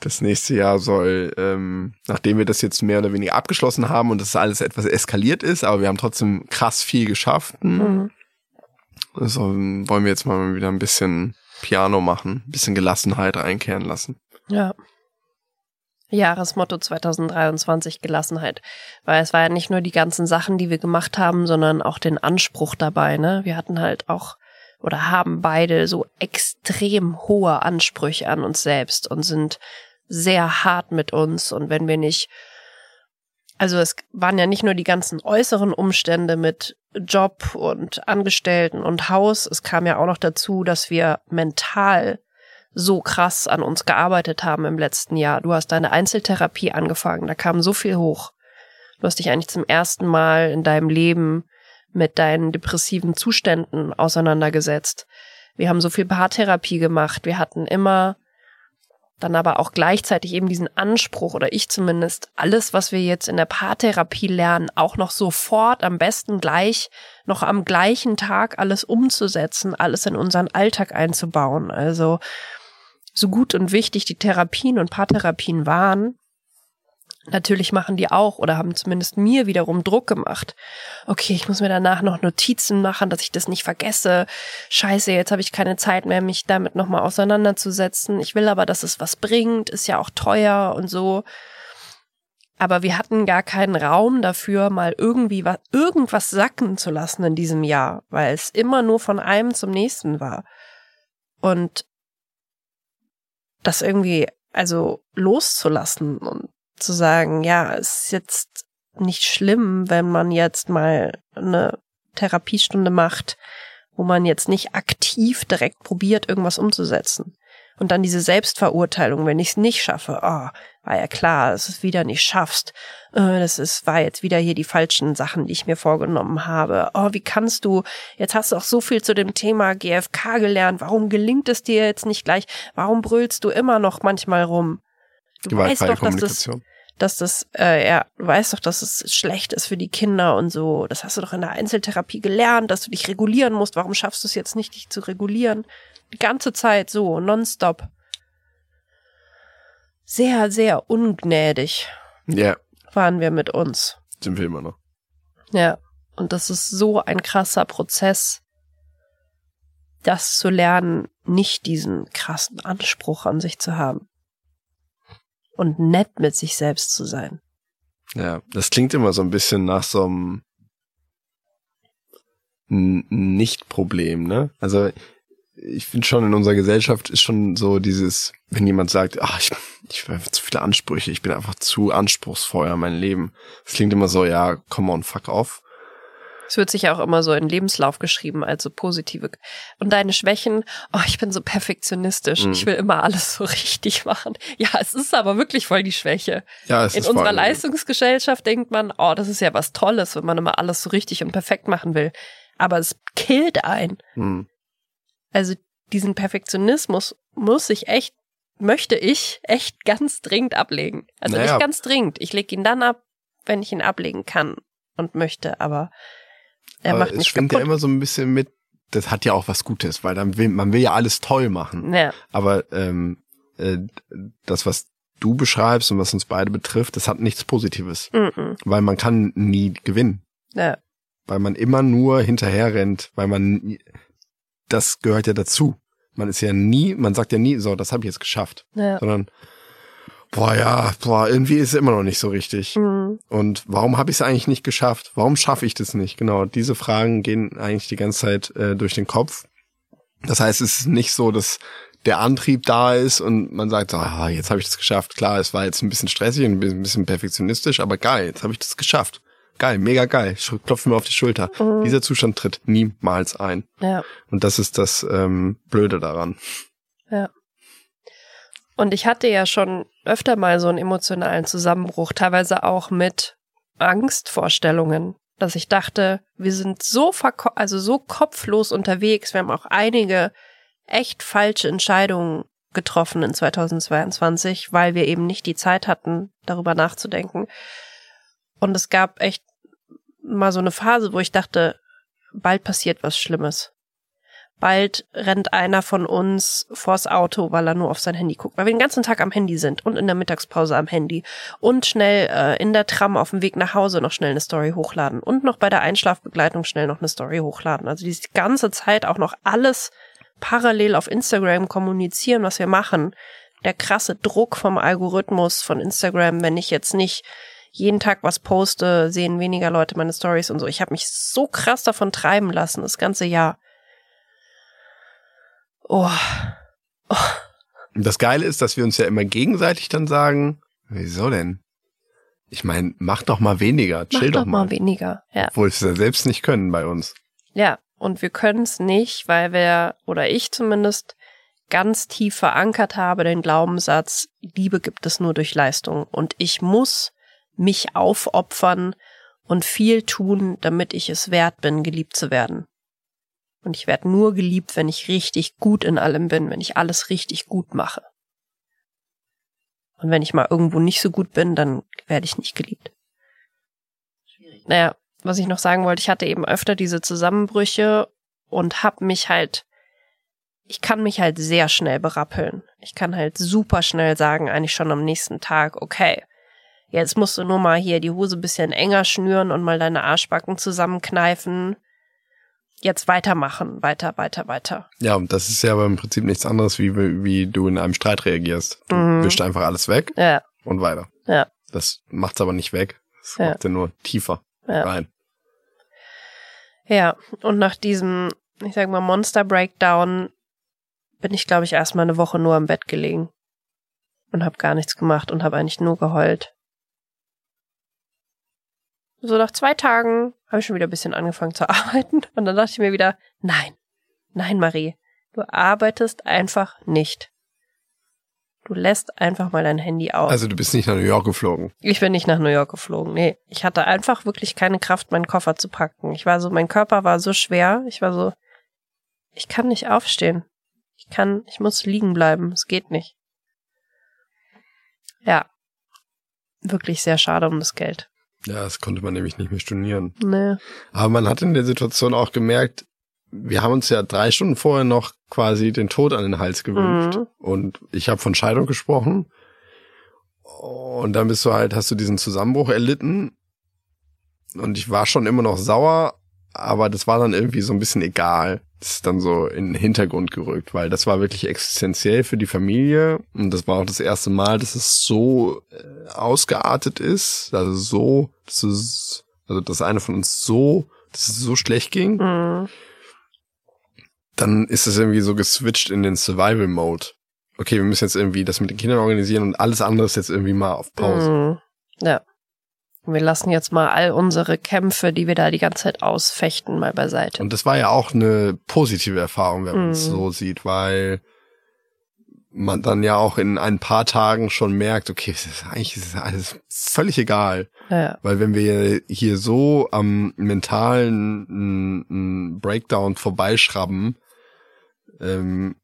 das nächste Jahr soll, ähm, nachdem wir das jetzt mehr oder weniger abgeschlossen haben und das alles etwas eskaliert ist, aber wir haben trotzdem krass viel geschafft. Mhm. Also wollen wir jetzt mal wieder ein bisschen Piano machen, ein bisschen Gelassenheit einkehren lassen. Ja. Jahresmotto 2023 Gelassenheit, weil es war ja nicht nur die ganzen Sachen, die wir gemacht haben, sondern auch den Anspruch dabei, ne? Wir hatten halt auch oder haben beide so extrem hohe Ansprüche an uns selbst und sind sehr hart mit uns und wenn wir nicht, also es waren ja nicht nur die ganzen äußeren Umstände mit Job und Angestellten und Haus, es kam ja auch noch dazu, dass wir mental so krass an uns gearbeitet haben im letzten Jahr. Du hast deine Einzeltherapie angefangen, da kam so viel hoch. Du hast dich eigentlich zum ersten Mal in deinem Leben mit deinen depressiven Zuständen auseinandergesetzt. Wir haben so viel Paartherapie gemacht. Wir hatten immer dann aber auch gleichzeitig eben diesen Anspruch oder ich zumindest, alles, was wir jetzt in der Paartherapie lernen, auch noch sofort, am besten gleich, noch am gleichen Tag alles umzusetzen, alles in unseren Alltag einzubauen. Also so gut und wichtig die Therapien und Paartherapien waren, Natürlich machen die auch oder haben zumindest mir wiederum Druck gemacht. Okay, ich muss mir danach noch Notizen machen, dass ich das nicht vergesse. Scheiße, jetzt habe ich keine Zeit mehr, mich damit nochmal auseinanderzusetzen. Ich will aber, dass es was bringt, ist ja auch teuer und so. Aber wir hatten gar keinen Raum dafür, mal irgendwie was, irgendwas sacken zu lassen in diesem Jahr, weil es immer nur von einem zum nächsten war. Und das irgendwie, also loszulassen und zu sagen, ja, es ist jetzt nicht schlimm, wenn man jetzt mal eine Therapiestunde macht, wo man jetzt nicht aktiv direkt probiert, irgendwas umzusetzen. Und dann diese Selbstverurteilung, wenn ich es nicht schaffe, oh, war ja klar, dass du es wieder nicht schaffst. Äh, das ist, war jetzt wieder hier die falschen Sachen, die ich mir vorgenommen habe. Oh, wie kannst du, jetzt hast du auch so viel zu dem Thema GFK gelernt, warum gelingt es dir jetzt nicht gleich? Warum brüllst du immer noch manchmal rum? Du weißt doch, dass das, dass das, äh, ja, du weißt doch, dass es schlecht ist für die Kinder und so. Das hast du doch in der Einzeltherapie gelernt, dass du dich regulieren musst. Warum schaffst du es jetzt nicht, dich zu regulieren? Die ganze Zeit so, nonstop. Sehr, sehr ungnädig Ja, waren wir mit uns. sind wir immer noch. Ja. Und das ist so ein krasser Prozess, das zu lernen, nicht diesen krassen Anspruch an sich zu haben. Und nett mit sich selbst zu sein. Ja, das klingt immer so ein bisschen nach so einem Nicht-Problem, ne? Also ich finde schon in unserer Gesellschaft ist schon so dieses, wenn jemand sagt, ach, ich, ich habe zu viele Ansprüche, ich bin einfach zu anspruchsvoll an mein Leben. Das klingt immer so, ja, come on, fuck off. Es wird sich ja auch immer so in Lebenslauf geschrieben, also positive. Und deine Schwächen, oh, ich bin so perfektionistisch. Mhm. Ich will immer alles so richtig machen. Ja, es ist aber wirklich voll die Schwäche. Ja, es In ist unserer Leistungsgesellschaft denkt man, oh, das ist ja was Tolles, wenn man immer alles so richtig und perfekt machen will. Aber es killt ein. Hm. Also diesen Perfektionismus muss ich echt, möchte ich echt ganz dringend ablegen. Also Naja. nicht ganz dringend. Ich lege ihn dann ab, wenn ich ihn ablegen kann und möchte, aber er Aber macht mich kaputt. ja immer so ein bisschen mit, das hat ja auch was Gutes, weil dann will, man will ja alles toll machen. ja, Aber ähm, äh, das, was du beschreibst und was uns beide betrifft, das hat nichts Positives. mm -mm. Weil man kann nie gewinnen. ja, Weil man immer nur hinterher rennt, weil man das gehört ja dazu. Man ist ja nie, man sagt ja nie, so, das habe ich jetzt geschafft. ja. Sondern, boah ja, boah, irgendwie ist es immer noch nicht so richtig. Mm. Und warum habe ich es eigentlich nicht geschafft? Warum schaffe ich das nicht? Genau, diese Fragen gehen eigentlich die ganze Zeit äh, durch den Kopf. Das heißt, es ist nicht so, dass der Antrieb da ist und man sagt, so, ah, jetzt habe ich das geschafft. Klar, es war jetzt ein bisschen stressig und ein bisschen perfektionistisch, aber geil, jetzt habe ich das geschafft. Geil, mega geil. Ich klopfe mir auf die Schulter. Mhm. Dieser Zustand tritt niemals ein. ja. Und das ist das ähm, Blöde daran. Und ich hatte ja schon öfter mal so einen emotionalen Zusammenbruch, teilweise auch mit Angstvorstellungen, dass ich dachte, wir sind so also so kopflos unterwegs. Wir haben auch einige echt falsche Entscheidungen getroffen in 2022, weil wir eben nicht die Zeit hatten, darüber nachzudenken. Und es gab echt mal so eine Phase, wo ich dachte, bald passiert was Schlimmes. Bald rennt einer von uns vors Auto, weil er nur auf sein Handy guckt, weil wir den ganzen Tag am Handy sind und in der Mittagspause am Handy und schnell äh, in der Tram auf dem Weg nach Hause noch schnell eine Story hochladen und noch bei der Einschlafbegleitung schnell noch eine Story hochladen. Also die ganze Zeit auch noch alles parallel auf Instagram kommunizieren, was wir machen. Der krasse Druck vom Algorithmus von Instagram, wenn ich jetzt nicht jeden Tag was poste, sehen weniger Leute meine Stories und so. Ich habe mich so krass davon treiben lassen, das ganze Jahr. Oh, Und das Geile ist, dass wir uns ja immer gegenseitig dann sagen, wieso denn? Ich meine, mach doch mal weniger, mach chill doch doch mal. mal weniger. Ja. Obwohl wir es ja selbst nicht können bei uns. Ja, und wir können es nicht, weil wir, oder ich zumindest, ganz tief verankert habe, den Glaubenssatz, Liebe gibt es nur durch Leistung. Und ich muss mich aufopfern und viel tun, damit ich es wert bin, geliebt zu werden. Und ich werde nur geliebt, wenn ich richtig gut in allem bin, wenn ich alles richtig gut mache. Und wenn ich mal irgendwo nicht so gut bin, dann werde ich nicht geliebt. Naja, was ich noch sagen wollte, ich hatte eben öfter diese Zusammenbrüche und hab mich halt, ich kann mich halt sehr schnell berappeln. Ich kann halt super schnell sagen, eigentlich schon am nächsten Tag, okay, jetzt musst du nur mal hier die Hose bisschen enger schnüren und mal deine Arschbacken zusammenkneifen. Jetzt weitermachen, weiter, weiter, weiter. Ja, und das ist ja aber im Prinzip nichts anderes, wie, wie du in einem Streit reagierst. Du Mhm. wischst einfach alles weg Ja, und weiter. Ja. Das macht's aber nicht weg. Das Ja. macht ja nur tiefer ja. rein. Ja, und nach diesem, ich sag mal, Monster Breakdown bin ich, glaube ich, erstmal eine Woche nur im Bett gelegen und habe gar nichts gemacht und habe eigentlich nur geheult. So nach zwei Tagen habe ich schon wieder ein bisschen angefangen zu arbeiten und dann dachte ich mir wieder, nein, nein, Marie, du arbeitest einfach nicht. Du lässt einfach mal dein Handy aus. Also du bist nicht nach New York geflogen. Ich bin nicht nach New York geflogen. Nee, ich hatte einfach wirklich keine Kraft, meinen Koffer zu packen. Ich war so, mein Körper war so schwer. Ich war so, ich kann nicht aufstehen. Ich kann, ich muss liegen bleiben. Es geht nicht. Ja. wirklich sehr schade um das Geld. Ja, das konnte man nämlich nicht mehr stornieren. Nee. Aber man hat in der Situation auch gemerkt, wir haben uns ja drei Stunden vorher noch quasi den Tod an den Hals gewünscht. Mhm. Und ich habe von Scheidung gesprochen. Und dann bist du halt, hast du diesen Zusammenbruch erlitten. Und ich war schon immer noch sauer, aber das war dann irgendwie so ein bisschen egal. Das ist dann so in den Hintergrund gerückt, weil das war wirklich existenziell für die Familie. Und das war auch das erste Mal, dass es so äh, ausgeartet ist. Also so, dass es, also dass einer von uns so, dass es so schlecht ging Mhm. dann ist es irgendwie so geswitcht in den Survival-Mode. Okay, wir müssen jetzt irgendwie das mit den Kindern organisieren und alles andere ist jetzt irgendwie mal auf Pause. Mhm. Ja. Wir lassen jetzt mal all unsere Kämpfe, die wir da die ganze Zeit ausfechten, mal beiseite. Und das war ja auch eine positive Erfahrung, wenn man es Mhm. so sieht, weil man dann ja auch in ein paar Tagen schon merkt, okay, es ist eigentlich ist alles völlig egal. Ja. Weil wenn wir hier so am mentalen Breakdown vorbeischrauben, ähm,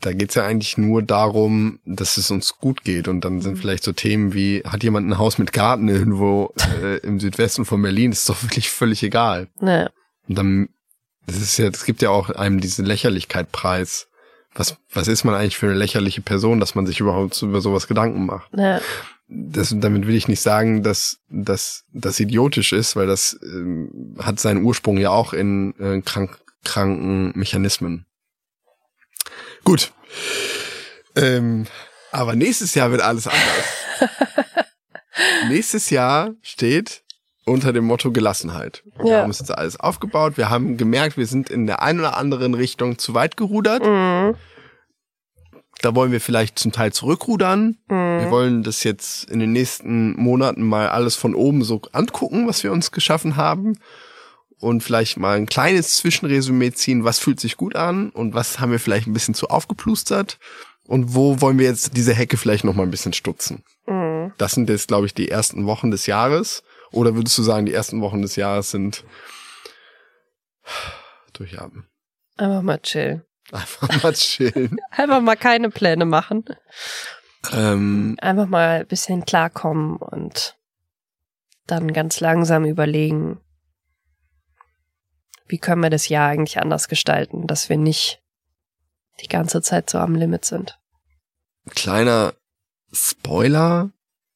da geht's ja eigentlich nur darum, dass es uns gut geht. Und dann sind Mhm. vielleicht so Themen wie, hat jemand ein Haus mit Garten irgendwo äh, im Südwesten von Berlin? Das ist doch wirklich völlig egal. Ja. Und dann, das ist ja, es gibt ja auch einem diesen Lächerlichkeit-Preis. Was, was ist man eigentlich für eine lächerliche Person, dass man sich überhaupt über sowas Gedanken macht? Ja. das, damit will ich nicht sagen, dass dass das idiotisch ist, weil das ähm, hat seinen Ursprung ja auch in äh, krank, kranken Mechanismen. Gut. Ähm, aber nächstes Jahr wird alles anders. nächstes Jahr steht unter dem Motto Gelassenheit. Wir Ja. haben uns jetzt alles aufgebaut. Wir haben gemerkt, wir sind in der einen oder anderen Richtung zu weit gerudert. Mhm. Da wollen wir vielleicht zum Teil zurückrudern. Wir Mhm. wollen das jetzt in den nächsten Monaten mal alles von oben so angucken, was wir uns geschaffen haben. Und vielleicht mal ein kleines Zwischenresümee ziehen, was fühlt sich gut an und was haben wir vielleicht ein bisschen zu aufgeplustert. Und wo wollen wir jetzt diese Hecke vielleicht noch mal ein bisschen stutzen? Mhm. Das sind jetzt, glaube ich, die ersten Wochen des Jahres. Oder würdest du sagen, die ersten Wochen des Jahres sind durchatmen? Einfach mal chillen. Einfach mal chillen. Einfach mal keine Pläne machen. ähm, Einfach mal ein bisschen klarkommen und dann ganz langsam überlegen, wie können wir das Jahr eigentlich anders gestalten, dass wir nicht die ganze Zeit so am Limit sind. kleiner Spoiler.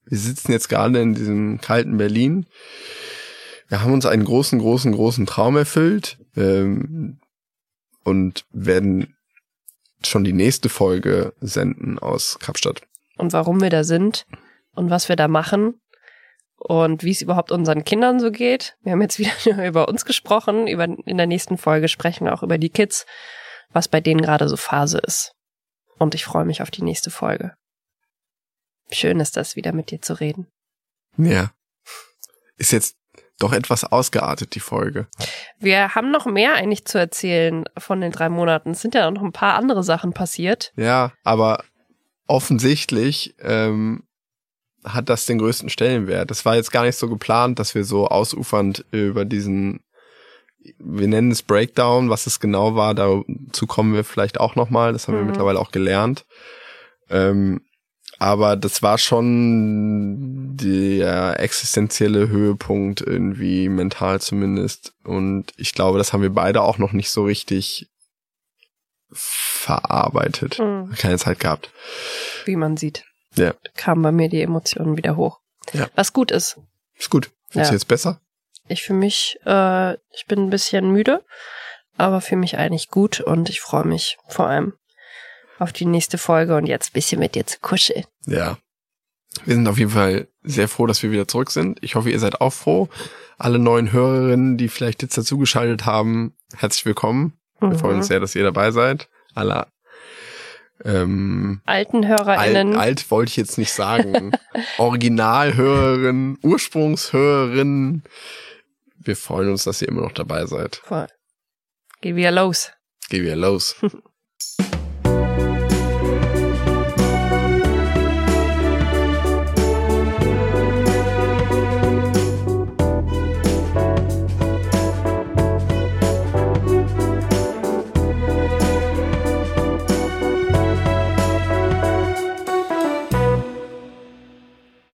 Wir sitzen jetzt gerade in diesem kalten Berlin. Wir haben uns einen großen, großen, großen Traum erfüllt ähm, und werden schon die nächste Folge senden aus Kapstadt. Und warum wir da sind und was wir da machen und wie es überhaupt unseren Kindern so geht. Wir haben jetzt wieder über uns gesprochen. Über, in der nächsten Folge sprechen wir auch über die Kids, was bei denen gerade so Phase ist. Und ich freue mich auf die nächste Folge. Schön ist das, wieder mit dir zu reden. Ja. Ist jetzt doch etwas ausgeartet, die Folge. Wir haben noch mehr eigentlich zu erzählen von den drei Monaten. Es sind ja noch ein paar andere Sachen passiert. Ja, aber offensichtlich ähm, hat das den größten Stellenwert. Das war jetzt gar nicht so geplant, dass wir so ausufernd über diesen, wir nennen es Breakdown, was es genau war, dazu kommen wir vielleicht auch nochmal, das haben wir Mhm. mittlerweile auch gelernt. Ähm, aber das war schon der existenzielle Höhepunkt irgendwie mental zumindest. Und ich glaube, das haben wir beide auch noch nicht so richtig verarbeitet. Mhm. Keine Zeit gehabt. Wie man sieht. Ja. Kamen bei mir die Emotionen wieder hoch. Ja. Was gut ist. Ist gut. Du Ja. jetzt besser? Ich fühle mich, äh, ich bin ein bisschen müde, aber fühle mich eigentlich gut und ich freue mich vor allem auf die nächste Folge und jetzt ein bisschen mit dir zu kuscheln. Ja. Wir sind auf jeden Fall sehr froh, dass wir wieder zurück sind. Ich hoffe, ihr seid auch froh. Alle neuen Hörerinnen, die vielleicht jetzt dazugeschaltet haben, herzlich willkommen. Wir freuen uns sehr, dass ihr dabei seid. Alle ähm, Alten alt, HörerInnen. alt wollte ich jetzt nicht sagen. Originalhörerinnen, Ursprungshörerinnen. Wir freuen uns, dass ihr immer noch dabei seid. Voll. Geh wieder los. Geh wieder los.